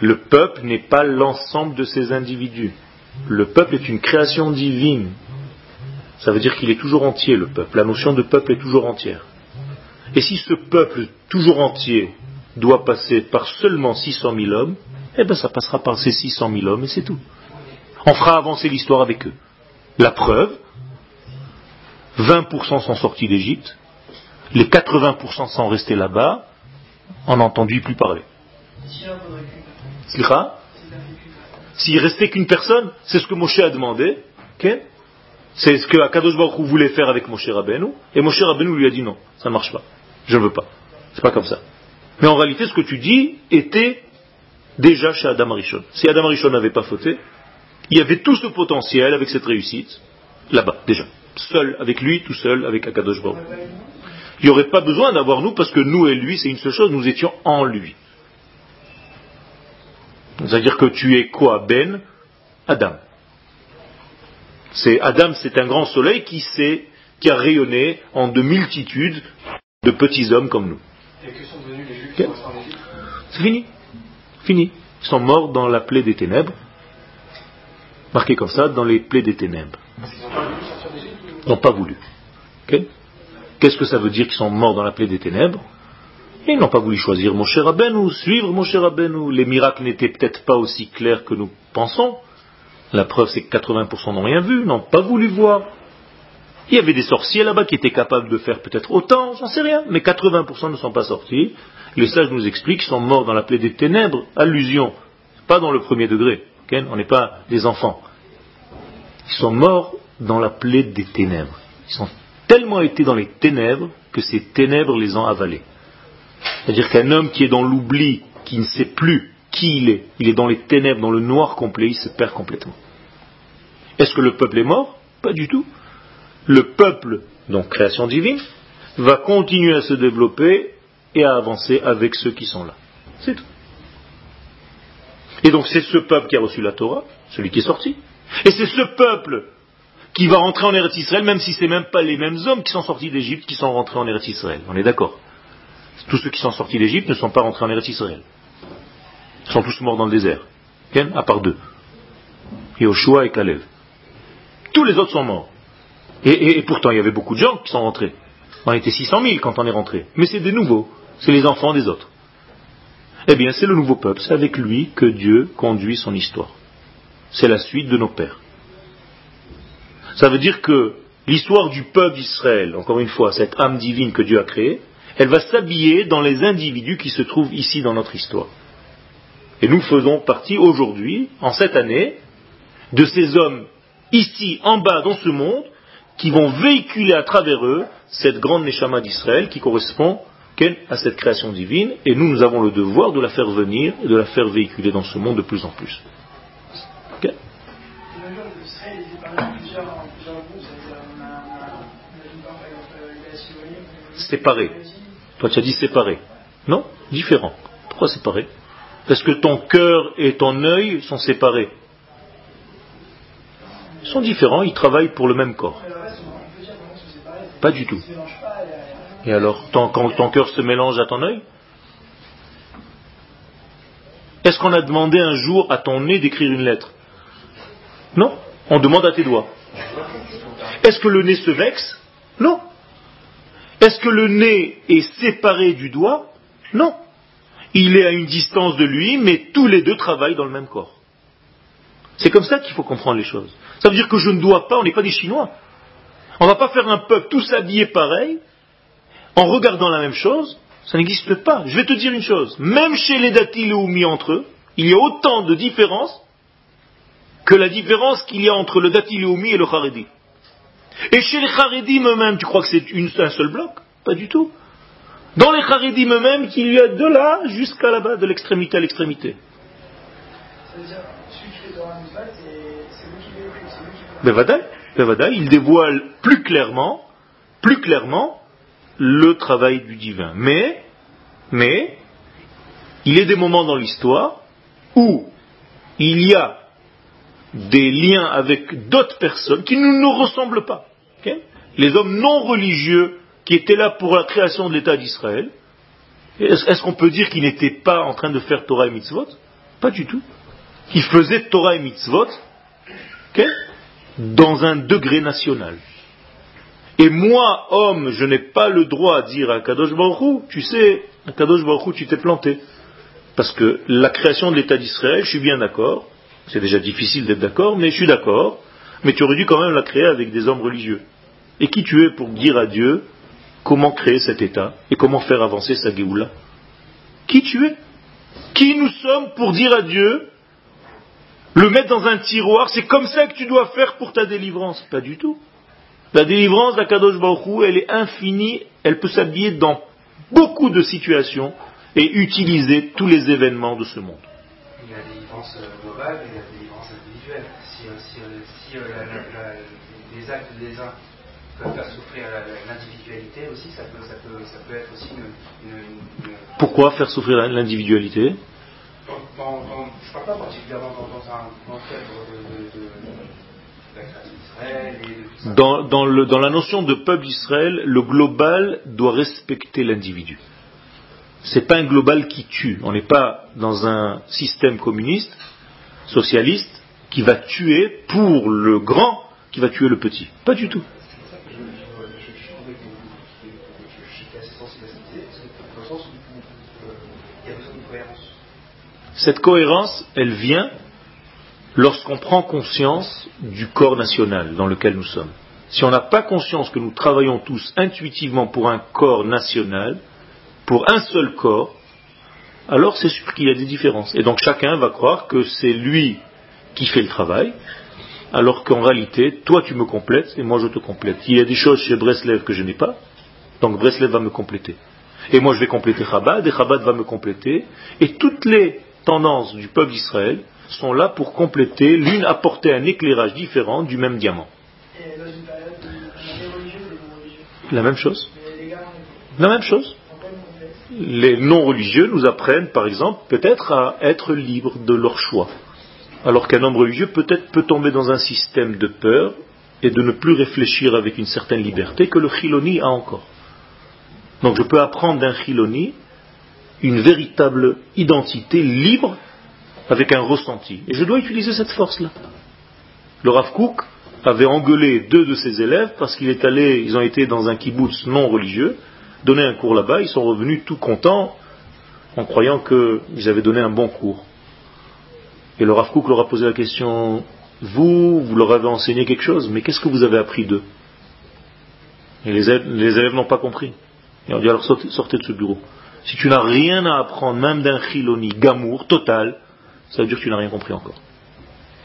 Le peuple n'est pas l'ensemble de ces individus. Le peuple est une création divine. Ça veut dire qu'il est toujours entier, le peuple. La notion de peuple est toujours entière. Et si ce peuple toujours entier doit passer par seulement 600 000 hommes, eh bien ça passera par ces 600 000 hommes et c'est tout. On fera avancer l'histoire avec eux. La preuve, 20% sont sortis d'Égypte, les 80% sont restés là-bas, on n'a entendu plus parler. S'il restait qu'une personne, c'est ce que Moshe a demandé. C'est ce que Akadosh Baruch voulait faire avec Moshe Rabbeinu. Et Moshe Rabbeinu lui a dit non, ça ne marche pas. Je ne veux pas. C'est pas comme ça. Mais en réalité, ce que tu dis était déjà chez Adam Arishon. Si Adam Arishon n'avait pas fauté, il y avait tout ce potentiel avec cette réussite, là-bas, déjà. Seul, avec lui, tout seul, avec Akadosh Baruch. Il n'y aurait pas besoin d'avoir nous, parce que nous et lui, c'est une seule chose, nous étions en lui. C'est-à-dire que tu es quoi Ben Adam. C'est Adam, c'est un grand soleil qui s'est, qui a rayonné en de multitudes de petits hommes comme nous. Et que sont devenus les Juifs C'est fini. Fini. Ils sont morts dans la plaie des ténèbres. Marqué comme ça, dans les plaies des ténèbres. N'ont pas voulu. Qu'est-ce que ça veut dire qu'ils sont morts dans la plaie des ténèbres? Ils n'ont pas voulu choisir mon cher ou suivre mon cher ou Les miracles n'étaient peut-être pas aussi clairs que nous pensons. La preuve, c'est que 80% n'ont rien vu, n'ont pas voulu voir. Il y avait des sorciers là-bas qui étaient capables de faire peut-être autant, j'en sais rien, mais 80% ne sont pas sortis. Les sages nous expliquent qu'ils sont morts dans la plaie des ténèbres, allusion, pas dans le premier degré, on n'est pas des enfants. Ils sont morts dans la plaie des ténèbres. Ils ont tellement été dans les ténèbres que ces ténèbres les ont avalés. C'est-à-dire qu'un homme qui est dans l'oubli, qui ne sait plus qui il est, il est dans les ténèbres, dans le noir complet, il se perd complètement. Est-ce que le peuple est mort? Pas du tout. Le peuple, donc création divine, va continuer à se développer et à avancer avec ceux qui sont là. C'est tout. Et donc c'est ce peuple qui a reçu la Torah, celui qui est sorti. Et c'est ce peuple qui va rentrer en Eretz Israël, même si ce n'est même pas les mêmes hommes qui sont sortis d'Égypte qui sont rentrés en Eretz Israël. On est d'accord tous ceux qui sont sortis d'Égypte ne sont pas rentrés en Eretz Israël. Ils sont tous morts dans le désert. À part deux. Yoshua et Kalev. Tous les autres sont morts. Et, pourtant, il y avait beaucoup de gens qui sont rentrés. On était 600 000 quand on est rentré. Mais c'est des nouveaux. C'est les enfants des autres. Eh bien, c'est le nouveau peuple. C'est avec lui que Dieu conduit son histoire. C'est la suite de nos pères. Ça veut dire que l'histoire du peuple d'Israël, encore une fois, cette âme divine que Dieu a créée, elle va s'habiller dans les individus qui se trouvent ici dans notre histoire. Et nous faisons partie aujourd'hui, en cette année, de ces hommes ici, en bas, dans ce monde, qui vont véhiculer à travers eux cette grande Neshama d'Israël qui correspond à cette création divine, et nous, nous avons le devoir de la faire venir et de la faire véhiculer dans ce monde de plus en plus. Séparés. Toi, tu as dit séparé. Non, différent. Pourquoi séparé? Parce que ton cœur et ton œil sont séparés. Ils sont différents, ils travaillent pour le même corps. Pas du tout. Et alors, quand ton cœur se mélange à ton œil? Est-ce qu'on a demandé un jour à ton nez d'écrire une lettre? Non, on demande à tes doigts. Est-ce que le nez se vexe? Non, est-ce que le nez est séparé du doigt? Non. Il est à une distance de lui, mais tous les deux travaillent dans le même corps. C'est comme ça qu'il faut comprendre les choses. Ça veut dire que je ne dois pas, on n'est pas des Chinois. On ne va pas faire un peuple tous habillés pareil, en regardant la même chose, ça n'existe pas. Je vais te dire une chose, même chez les datiles mis entre eux, il y a autant de différences que la différence qu'il y a entre le datil et le haredi. Et chez les Haredim eux-mêmes, tu crois que c'est un seul bloc? Pas du tout. Dans les Haredim eux-mêmes, il y a de là jusqu'à là-bas, de l'extrémité à l'extrémité. C'est-à-dire, celui qui il dévoile plus clairement, plus clairement le travail du divin. Mais, mais, il y a des moments dans l'histoire où il y a des liens avec d'autres personnes qui ne nous ressemblent pas. Les hommes non religieux qui étaient là pour la création de l'État d'Israël, est-ce qu'on peut dire qu'ils n'étaient pas en train de faire Torah et Mitzvot? Pas du tout. Ils faisaient Torah et Mitzvot dans un degré national. Et moi, homme, je n'ai pas le droit à dire à Kadosh Baruch tu sais, à Kadosh Baruch tu t'es planté. Parce que la création de l'État d'Israël, je suis bien d'accord, c'est déjà difficile d'être d'accord, mais je suis d'accord, mais tu aurais dû quand même la créer avec des hommes religieux. Et qui tu es pour dire à Dieu comment créer cet État et comment faire avancer sa Géoula? Qui tu es? Qui nous sommes pour dire à Dieu le mettre dans un tiroir, c'est comme ça que tu dois faire pour ta délivrance? Pas du tout. La délivrance d'Akadosh Baruch elle est infinie, elle peut s'habiller dans beaucoup de situations et utiliser tous les événements de ce monde. Il y a Si, euh, euh, les actes des uns peuvent faire souffrir l'individualité aussi, ça peut, ça, peut, ça peut, être aussi une, une, Pourquoi faire souffrir l'individualité? Dans, je ne parle pas particulièrement dans, un, dans cadre de, de, de dans, dans, le, dans, la notion de peuple d'Israël, le global doit respecter l'individu. Ce n'est pas un global qui tue. On n'est pas dans un système communiste, socialiste, qui va tuer pour le grand, qui va tuer le petit. Pas du tout. Cette cohérence, elle vient lorsqu'on prend conscience du corps national dans lequel nous sommes. Si on n'a pas conscience que nous travaillons tous intuitivement pour un corps national, pour un seul corps, alors c'est sûr qu'il y a des différences. Et donc chacun va croire que c'est lui qui fait le travail, alors qu'en réalité, toi tu me complètes et moi je te complète. Il y a des choses chez Breslev que je n'ai pas, donc Breslev va me compléter. Et moi je vais compléter Chabad, et Chabad va me compléter, et toutes les tendances du peuple d'Israël sont là pour compléter, l'une apporter un éclairage différent du même diamant. La même chose. La même chose. Les non-religieux nous apprennent, par exemple, peut-être à être libres de leur choix. Alors qu'un homme religieux peut-être peut tomber dans un système de peur et de ne plus réfléchir avec une certaine liberté que le chiloni a encore. Donc je peux apprendre d'un chiloni une véritable identité libre avec un ressenti. Et je dois utiliser cette force-là. Le Rav Kook avait engueulé deux de ses élèves parce qu'ils ils ont été dans un kibbutz non religieux, donné un cours là-bas, ils sont revenus tout contents en croyant qu'ils avaient donné un bon cours. Et le Rav Kook leur a posé la question, vous, vous leur avez enseigné quelque chose, mais qu'est-ce que vous avez appris d'eux? Et les élèves, n'ont pas compris. Et on dit alors sortez de ce bureau. Si tu n'as rien à apprendre, même d'un chiloni, gamour, total, ça veut dire que tu n'as rien compris encore.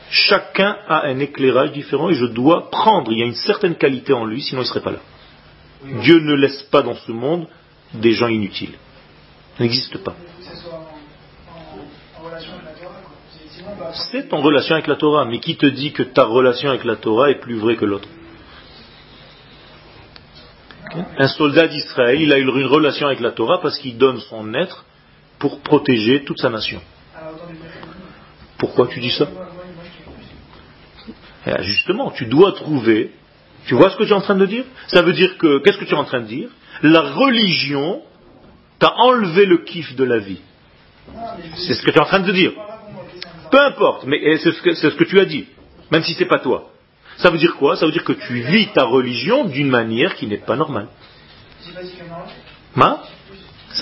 Chacun a un éclairage différent et je dois prendre, il y a une certaine qualité en lui, sinon il ne serait pas là. Dieu ne laisse pas dans ce monde des gens inutiles. Ça n'existe pas. C'est en relation avec la Torah, mais qui te dit que ta relation avec la Torah est plus vraie que l'autre un soldat d'Israël, il a eu une relation avec la Torah parce qu'il donne son être pour protéger toute sa nation. Pourquoi tu dis ça eh, Justement, tu dois trouver. Tu vois ce que tu es en train de dire? Ça veut dire que, qu'est-ce que tu es en train de dire? La religion t'a enlevé le kiff de la vie. C'est ce que tu es en train de dire. Peu importe, mais c'est ce, que, ce que tu as dit, même si ce n'est pas toi. Ça veut dire quoi? Ça veut dire que tu vis ta religion d'une manière qui n'est pas normale. C'est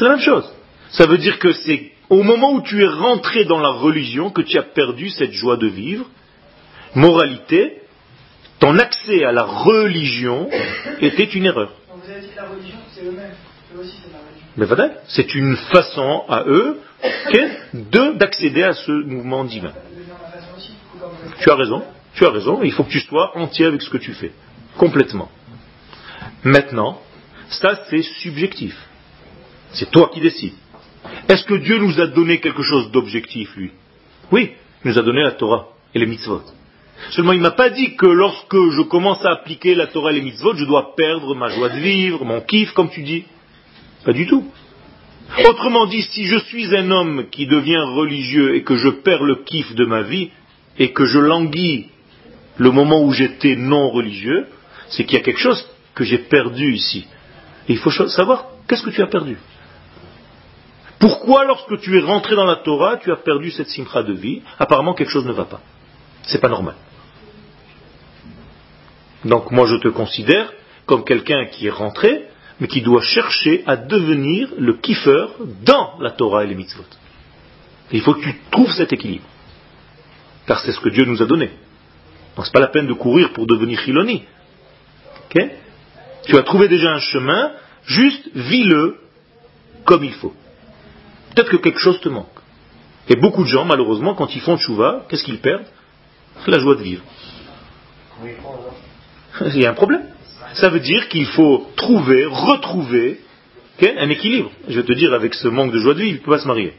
la même chose. Ça veut dire que c'est au moment où tu es rentré dans la religion que tu as perdu cette joie de vivre. Moralité, ton accès à la religion était une erreur. vous avez dit la religion, c'est eux-mêmes. Mais voilà, c'est une façon à eux d'accéder à ce mouvement divin. Tu as raison. Tu as raison, il faut que tu sois entier avec ce que tu fais. Complètement. Maintenant, ça c'est subjectif. C'est toi qui décides. Est-ce que Dieu nous a donné quelque chose d'objectif, lui? Oui, il nous a donné la Torah. et les mitzvot. Seulement, il ne m'a pas dit que lorsque je commence à appliquer la Torah et les mitzvot, je dois perdre ma joie de vivre, mon kiff, comme tu dis. Pas du tout. Autrement dit, si je suis un homme qui devient religieux et que je perds le kiff de ma vie, et que je languis le moment où j'étais non religieux, c'est qu'il y a quelque chose que j'ai perdu ici. Il faut savoir qu'est-ce que tu as perdu? Pourquoi, lorsque tu es rentré dans la Torah, tu as perdu cette simcha de vie? Apparemment, quelque chose ne va pas. C'est pas normal. Donc, moi, je te considère comme quelqu'un qui est rentré, mais qui doit chercher à devenir le kiffeur dans la Torah et les mitzvot. il faut que tu trouves cet équilibre. Car c'est ce que Dieu nous a donné. Donc, c'est pas la peine de courir pour devenir chiloni. tu as trouvé déjà un chemin, juste vis-le comme il faut. Peut-être que quelque chose te manque. Et beaucoup de gens, malheureusement, quand ils font chouva, qu'est-ce qu'ils perdent? La joie de vivre. Il y a un problème. Ça veut dire qu'il faut trouver, retrouver un équilibre. Je vais te dire, avec ce manque de joie de vivre, il ne peut pas se marier.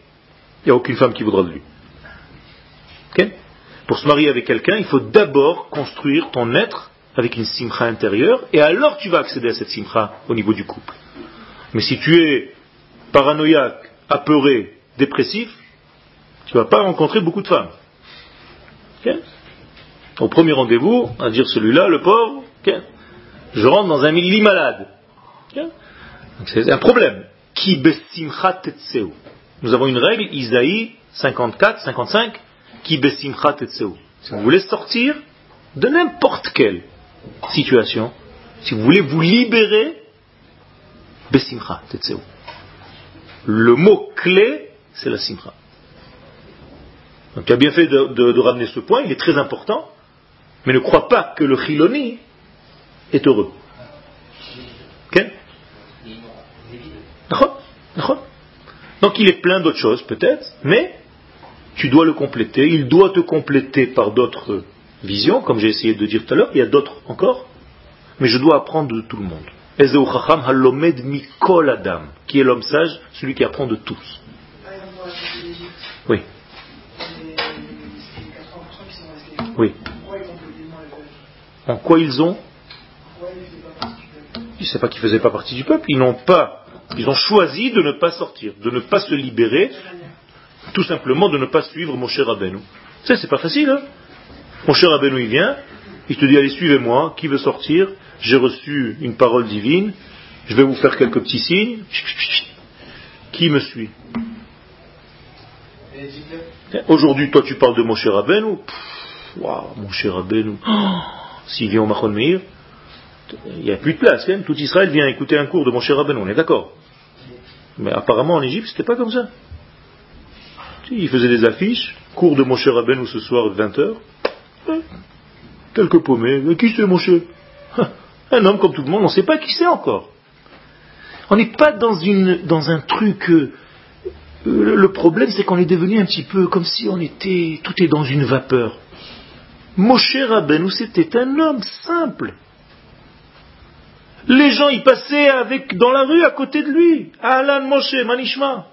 Il n'y a aucune femme qui voudra de lui. Pour se marier avec quelqu'un, il faut d'abord construire ton être avec une simcha intérieure, et alors tu vas accéder à cette simcha au niveau du couple. Mais si tu es paranoïaque, apeuré, dépressif, tu ne vas pas rencontrer beaucoup de femmes. Au premier rendez-vous, à dire celui-là, le pauvre, je rentre dans un lit malade. C'est un problème. Nous avons une règle, Isaïe 54, 55, qui Si vous voulez sortir de n'importe quelle situation, si vous voulez vous libérer, besimcha tetseu. Le mot clé, c'est la simcha. Tu as bien fait de, ramener ce point, il est très important, mais ne crois pas que le chiloni est heureux. Ok Donc il est plein d'autres choses peut-être, mais tu dois le compléter, il doit te compléter par d'autres visions, comme j'ai essayé de dire tout à l'heure, il y a d'autres encore, mais je dois apprendre de tout le monde. Adam, qui est l'homme sage, celui qui apprend de tous. Oui. Oui. En quoi ils ont Sais pas qu'ils ne faisaient pas partie du peuple. Ils n'ont pas. Ils ont choisi de ne pas sortir, de ne pas se libérer, tout simplement de ne pas suivre mon cher Rabbeinu. Ça, c'est pas facile, hein Mon cher Rabbeinu, il vient, il te dit, allez, suivez-moi, qui veut sortir? J'ai reçu une parole divine, je vais vous faire quelques petits signes. Qui me suit? Aujourd'hui, toi, tu parles de mon cher Rabbeinu. Waouh, mon cher Rabbeinu. S'il vient au Machon Meir, il n'y a plus de place. Hein. Tout Israël vient écouter un cours de mon cher on est d'accord. Mais apparemment, en Égypte, c'était pas comme ça. Il faisait des affiches, cours de mon cher ce soir, 20h. Quelques paumés. Qui c'est, mon cher Un homme comme tout le monde, on ne sait pas qui c'est encore. On n'est pas dans un truc. Euh, le problème, c'est qu'on est devenu un petit peu comme si on était. Tout est dans une vapeur. Moshe Rabbeinu, c'était un homme simple. Les gens y passaient avec, dans la rue à côté de lui. Alan Moshe, Manishma.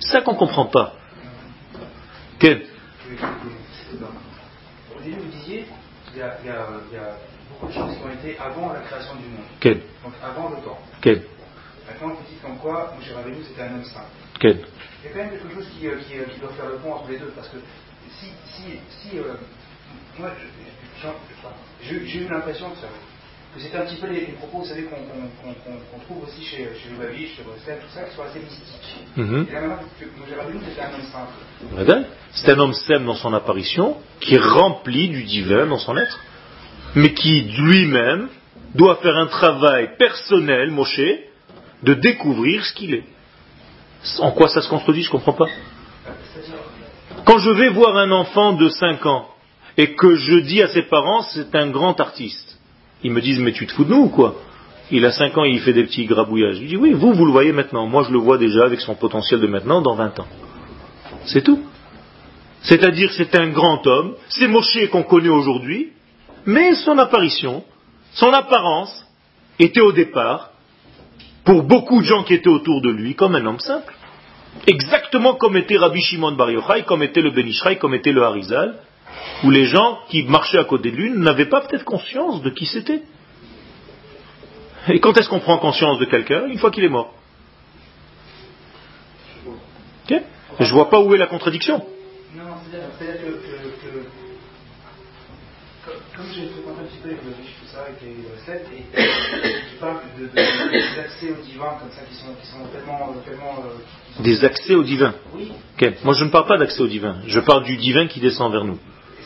C'est ça qu'on ne comprend pas. Quel? Au début, vous disiez il y, a, il, y a, il y a beaucoup de choses qui ont été avant la création du monde. Quel? Donc avant le temps. Quel? Maintenant, vous dites comme quoi Moshe Rabbeinu c'était un homme simple. Quel? Il y a quand même quelque chose qui, euh, qui, euh, qui doit faire le pont entre les deux. Parce que si. si, si euh, moi, j'ai eu l'impression que ça que c'est un petit peu les, propos, vous savez, qu'on trouve aussi chez, chez Lubavitch, chez Brostel, tout ça, qui sont assez mystiques. Mm Et là maintenant, c'était un homme simple. C'est un homme simple dans son apparition, qui est rempli du divin dans son être, mais qui lui-même doit faire un travail personnel, Moshe, de découvrir ce qu'il est. En quoi ça se contredit, je ne comprends pas. Quand je vais voir un enfant de 5 ans et que je dis à ses parents c'est un grand artiste, ils me disent, mais tu te fous de nous ou quoi? Il a 5 ans et il fait des petits grabouillages. Je dis, oui, vous, vous le voyez maintenant. Moi, je le vois déjà avec son potentiel de maintenant dans 20 ans. C'est tout. C'est-à-dire, c'est un grand homme, c'est Moshe qu'on connaît aujourd'hui, mais son apparition, son apparence, était au départ, pour beaucoup de gens qui étaient autour de lui, comme un homme simple. Exactement comme était Rabbi Shimon Bar Yochai, comme était le Benishraï, comme était le Harizal, où les gens qui marchaient à côté de lui n'avaient pas peut-être conscience de qui c'était. Et quand est-ce qu'on prend conscience de quelqu'un Une fois qu'il est mort? Okay je ne vois pas où est la contradiction. Non, c'est-à-dire que, comme j'ai fréquenté un petit peu les tout ça, avec les recettes, et de, des accès au divin comme ça qui sont, qui sont tellement. tellement euh, des accès au divin Oui. Moi je ne parle pas d'accès au divin, je parle du divin qui descend vers nous.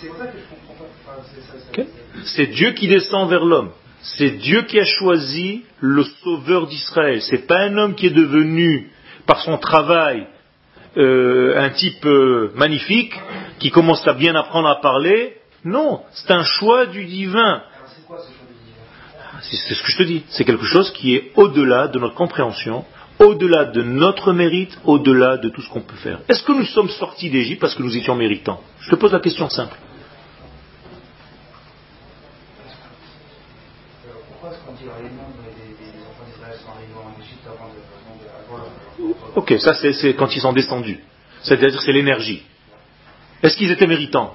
C'est pour ça que je comprends pas. c'est Dieu qui descend vers l'homme. C'est Dieu qui a choisi le sauveur d'Israël. C'est pas un homme qui est devenu, par son travail, euh, un type euh, magnifique, qui commence à bien apprendre à parler. Non, c'est un choix du divin. C'est ce que je te dis. C'est quelque chose qui est au-delà de notre compréhension, au-delà de notre mérite, au-delà de tout ce qu'on peut faire. Est-ce que nous sommes sortis d'Égypte parce que nous étions méritants? Je te pose la question simple. Ok, ça c'est quand ils sont descendus. C'est-à-dire c'est l'énergie. Est-ce qu'ils étaient méritants?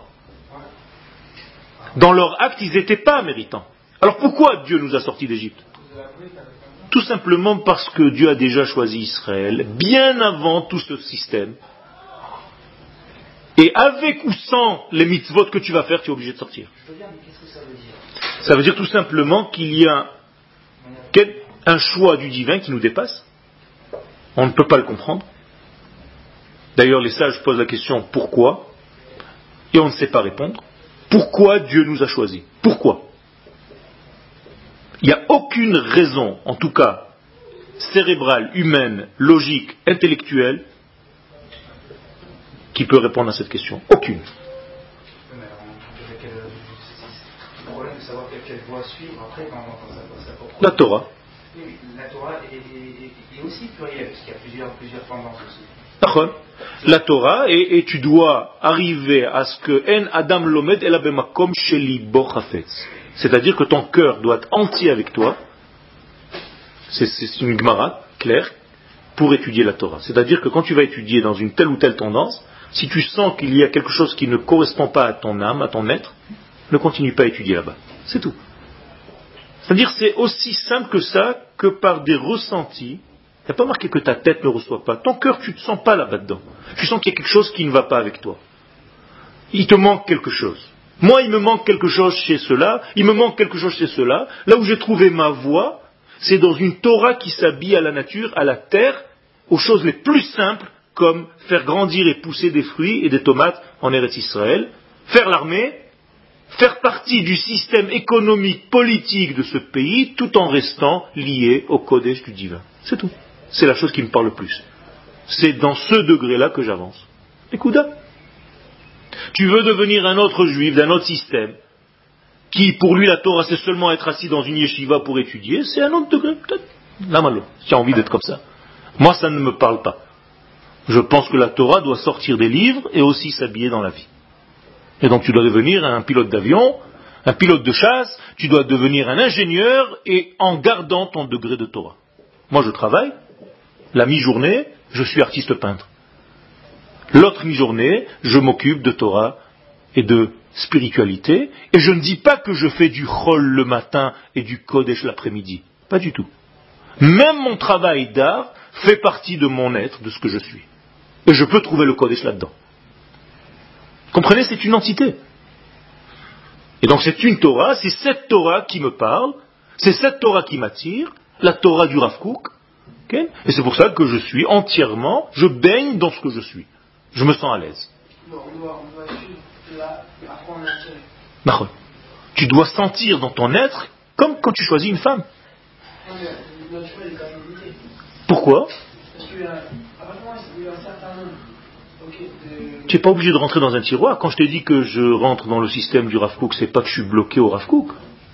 Dans leur acte, ils n'étaient pas méritants. Alors pourquoi Dieu nous a sortis d'Égypte? Tout simplement parce que Dieu a déjà choisi Israël bien avant tout ce système. Et avec ou sans les mitzvot que tu vas faire, tu es obligé de sortir. Ça veut dire tout simplement qu'il y a un choix du divin qui nous dépasse. On ne peut pas le comprendre. D'ailleurs, les sages posent la question pourquoi? Et on ne sait pas répondre. Pourquoi Dieu nous a choisis? Pourquoi? Il n'y a aucune raison, en tout cas cérébrale, humaine, logique, intellectuelle, qui peut répondre à cette question. Aucune. La Torah. La Torah est, aussi plurielle, parce qu'il y a plusieurs, tendances aussi. La Torah, et, tu dois arriver à ce que En Adam Lomed Elabemakom Sheli C'est-à-dire que ton cœur doit être entier avec toi. C'est une Gemara claire pour étudier la Torah. C'est-à-dire que quand tu vas étudier dans une telle ou telle tendance, si tu sens qu'il y a quelque chose qui ne correspond pas à ton âme, à ton être, ne continue pas à étudier là-bas. C'est tout. C'est-à-dire c'est aussi simple que ça que par des ressentis. Il n'y a pas marqué que ta tête ne reçoit pas. Ton cœur, tu ne te sens pas là-bas dedans. Tu sens qu'il y a quelque chose qui ne va pas avec toi. Il te manque quelque chose. Moi, il me manque quelque chose chez cela, il me manque quelque chose chez cela. Là où j'ai trouvé ma voie, c'est dans une Torah qui s'habille à la nature, à la terre, aux choses les plus simples, comme faire grandir et pousser des fruits et des tomates en Eretz Israël, faire l'armée, faire partie du système économique, politique de ce pays, tout en restant lié au Kodesh du divin. C'est tout. C'est la chose qui me parle le plus. C'est dans ce degré-là que j'avance. Écoute, tu veux devenir un autre juif d'un autre système, qui pour lui la Torah c'est seulement être assis dans une yeshiva pour étudier, c'est un autre degré, peut-être. La malo, as envie d'être comme ça. Moi ça ne me parle pas. Je pense que la Torah doit sortir des livres et aussi s'habiller dans la vie. Et donc tu dois devenir un pilote d'avion, un pilote de chasse, tu dois devenir un ingénieur et en gardant ton degré de Torah. Moi je travaille, la mi-journée, je suis artiste peintre. L'autre mi-journée, je m'occupe de Torah et de spiritualité, et je ne dis pas que je fais du chol le matin et du kodesh l'après-midi. Pas du tout. Même mon travail d'art fait partie de mon être, de ce que je suis. Et je peux trouver le kodesh là-dedans. Comprenez, c'est une entité. Et donc c'est une Torah, c'est cette Torah qui me parle, c'est cette Torah qui m'attire, la Torah du Rav Kook, et c'est pour ça que je suis entièrement, je baigne dans ce que je suis. Je me sens à l'aise. Tu dois sentir dans ton être comme quand tu choisis une femme. Pourquoi? Tu n'es pas obligé de rentrer dans un tiroir. Quand je t'ai dit que je rentre dans le système du Rav ce n'est pas que je suis bloqué au Rav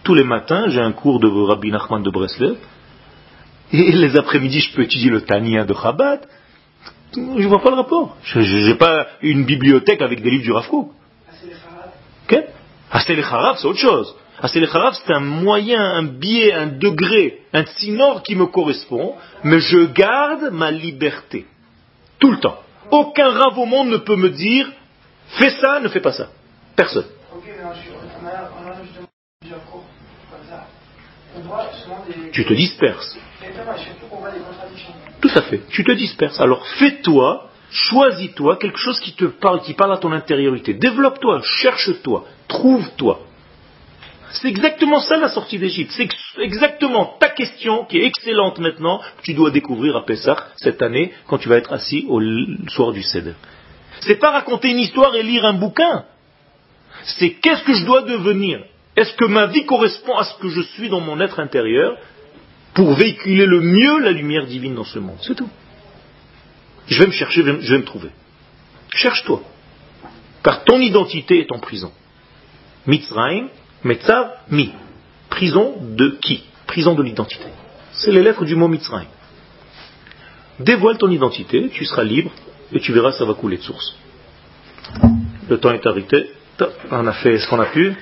Tous les matins, j'ai un cours de Rabbi Nachman de Breslev. Et les après-midi, je peux étudier le Tania de Chabad. Je ne vois pas le rapport. Je n'ai pas une bibliothèque avec des livres du Rav Kook. Okay? c'est autre chose. c'est un moyen, un biais, un degré, un tsinor qui me correspond, mais je garde ma liberté. Tout le temps. Aucun rave au monde ne peut me dire fais ça, ne fais pas ça. Personne. Tu te disperses. Tout à fait. Tu te disperses. Alors fais-toi, choisis-toi quelque chose qui te parle, qui parle à ton intériorité. Développe-toi, cherche-toi, trouve-toi. C'est exactement ça la sortie d'Égypte. C'est exactement ta question qui est excellente maintenant, que tu dois découvrir à Pessah cette année quand tu vas être assis au soir du Seder. C'est pas raconter une histoire et lire un bouquin. C'est qu'est-ce que je dois devenir? Est-ce que ma vie correspond à ce que je suis dans mon être intérieur pour véhiculer le mieux la lumière divine dans ce monde? C'est tout. Je vais me chercher, je vais me trouver. Cherche-toi. Car ton identité est en prison. Mitzrayim, Metzav, Mi. Prison de qui? Prison de l'identité. C'est les lettres du mot Mitzrayim. Dévoile ton identité, tu seras libre, et tu verras, ça va couler de source. Le temps est arrêté. On a fait ce qu'on a pu.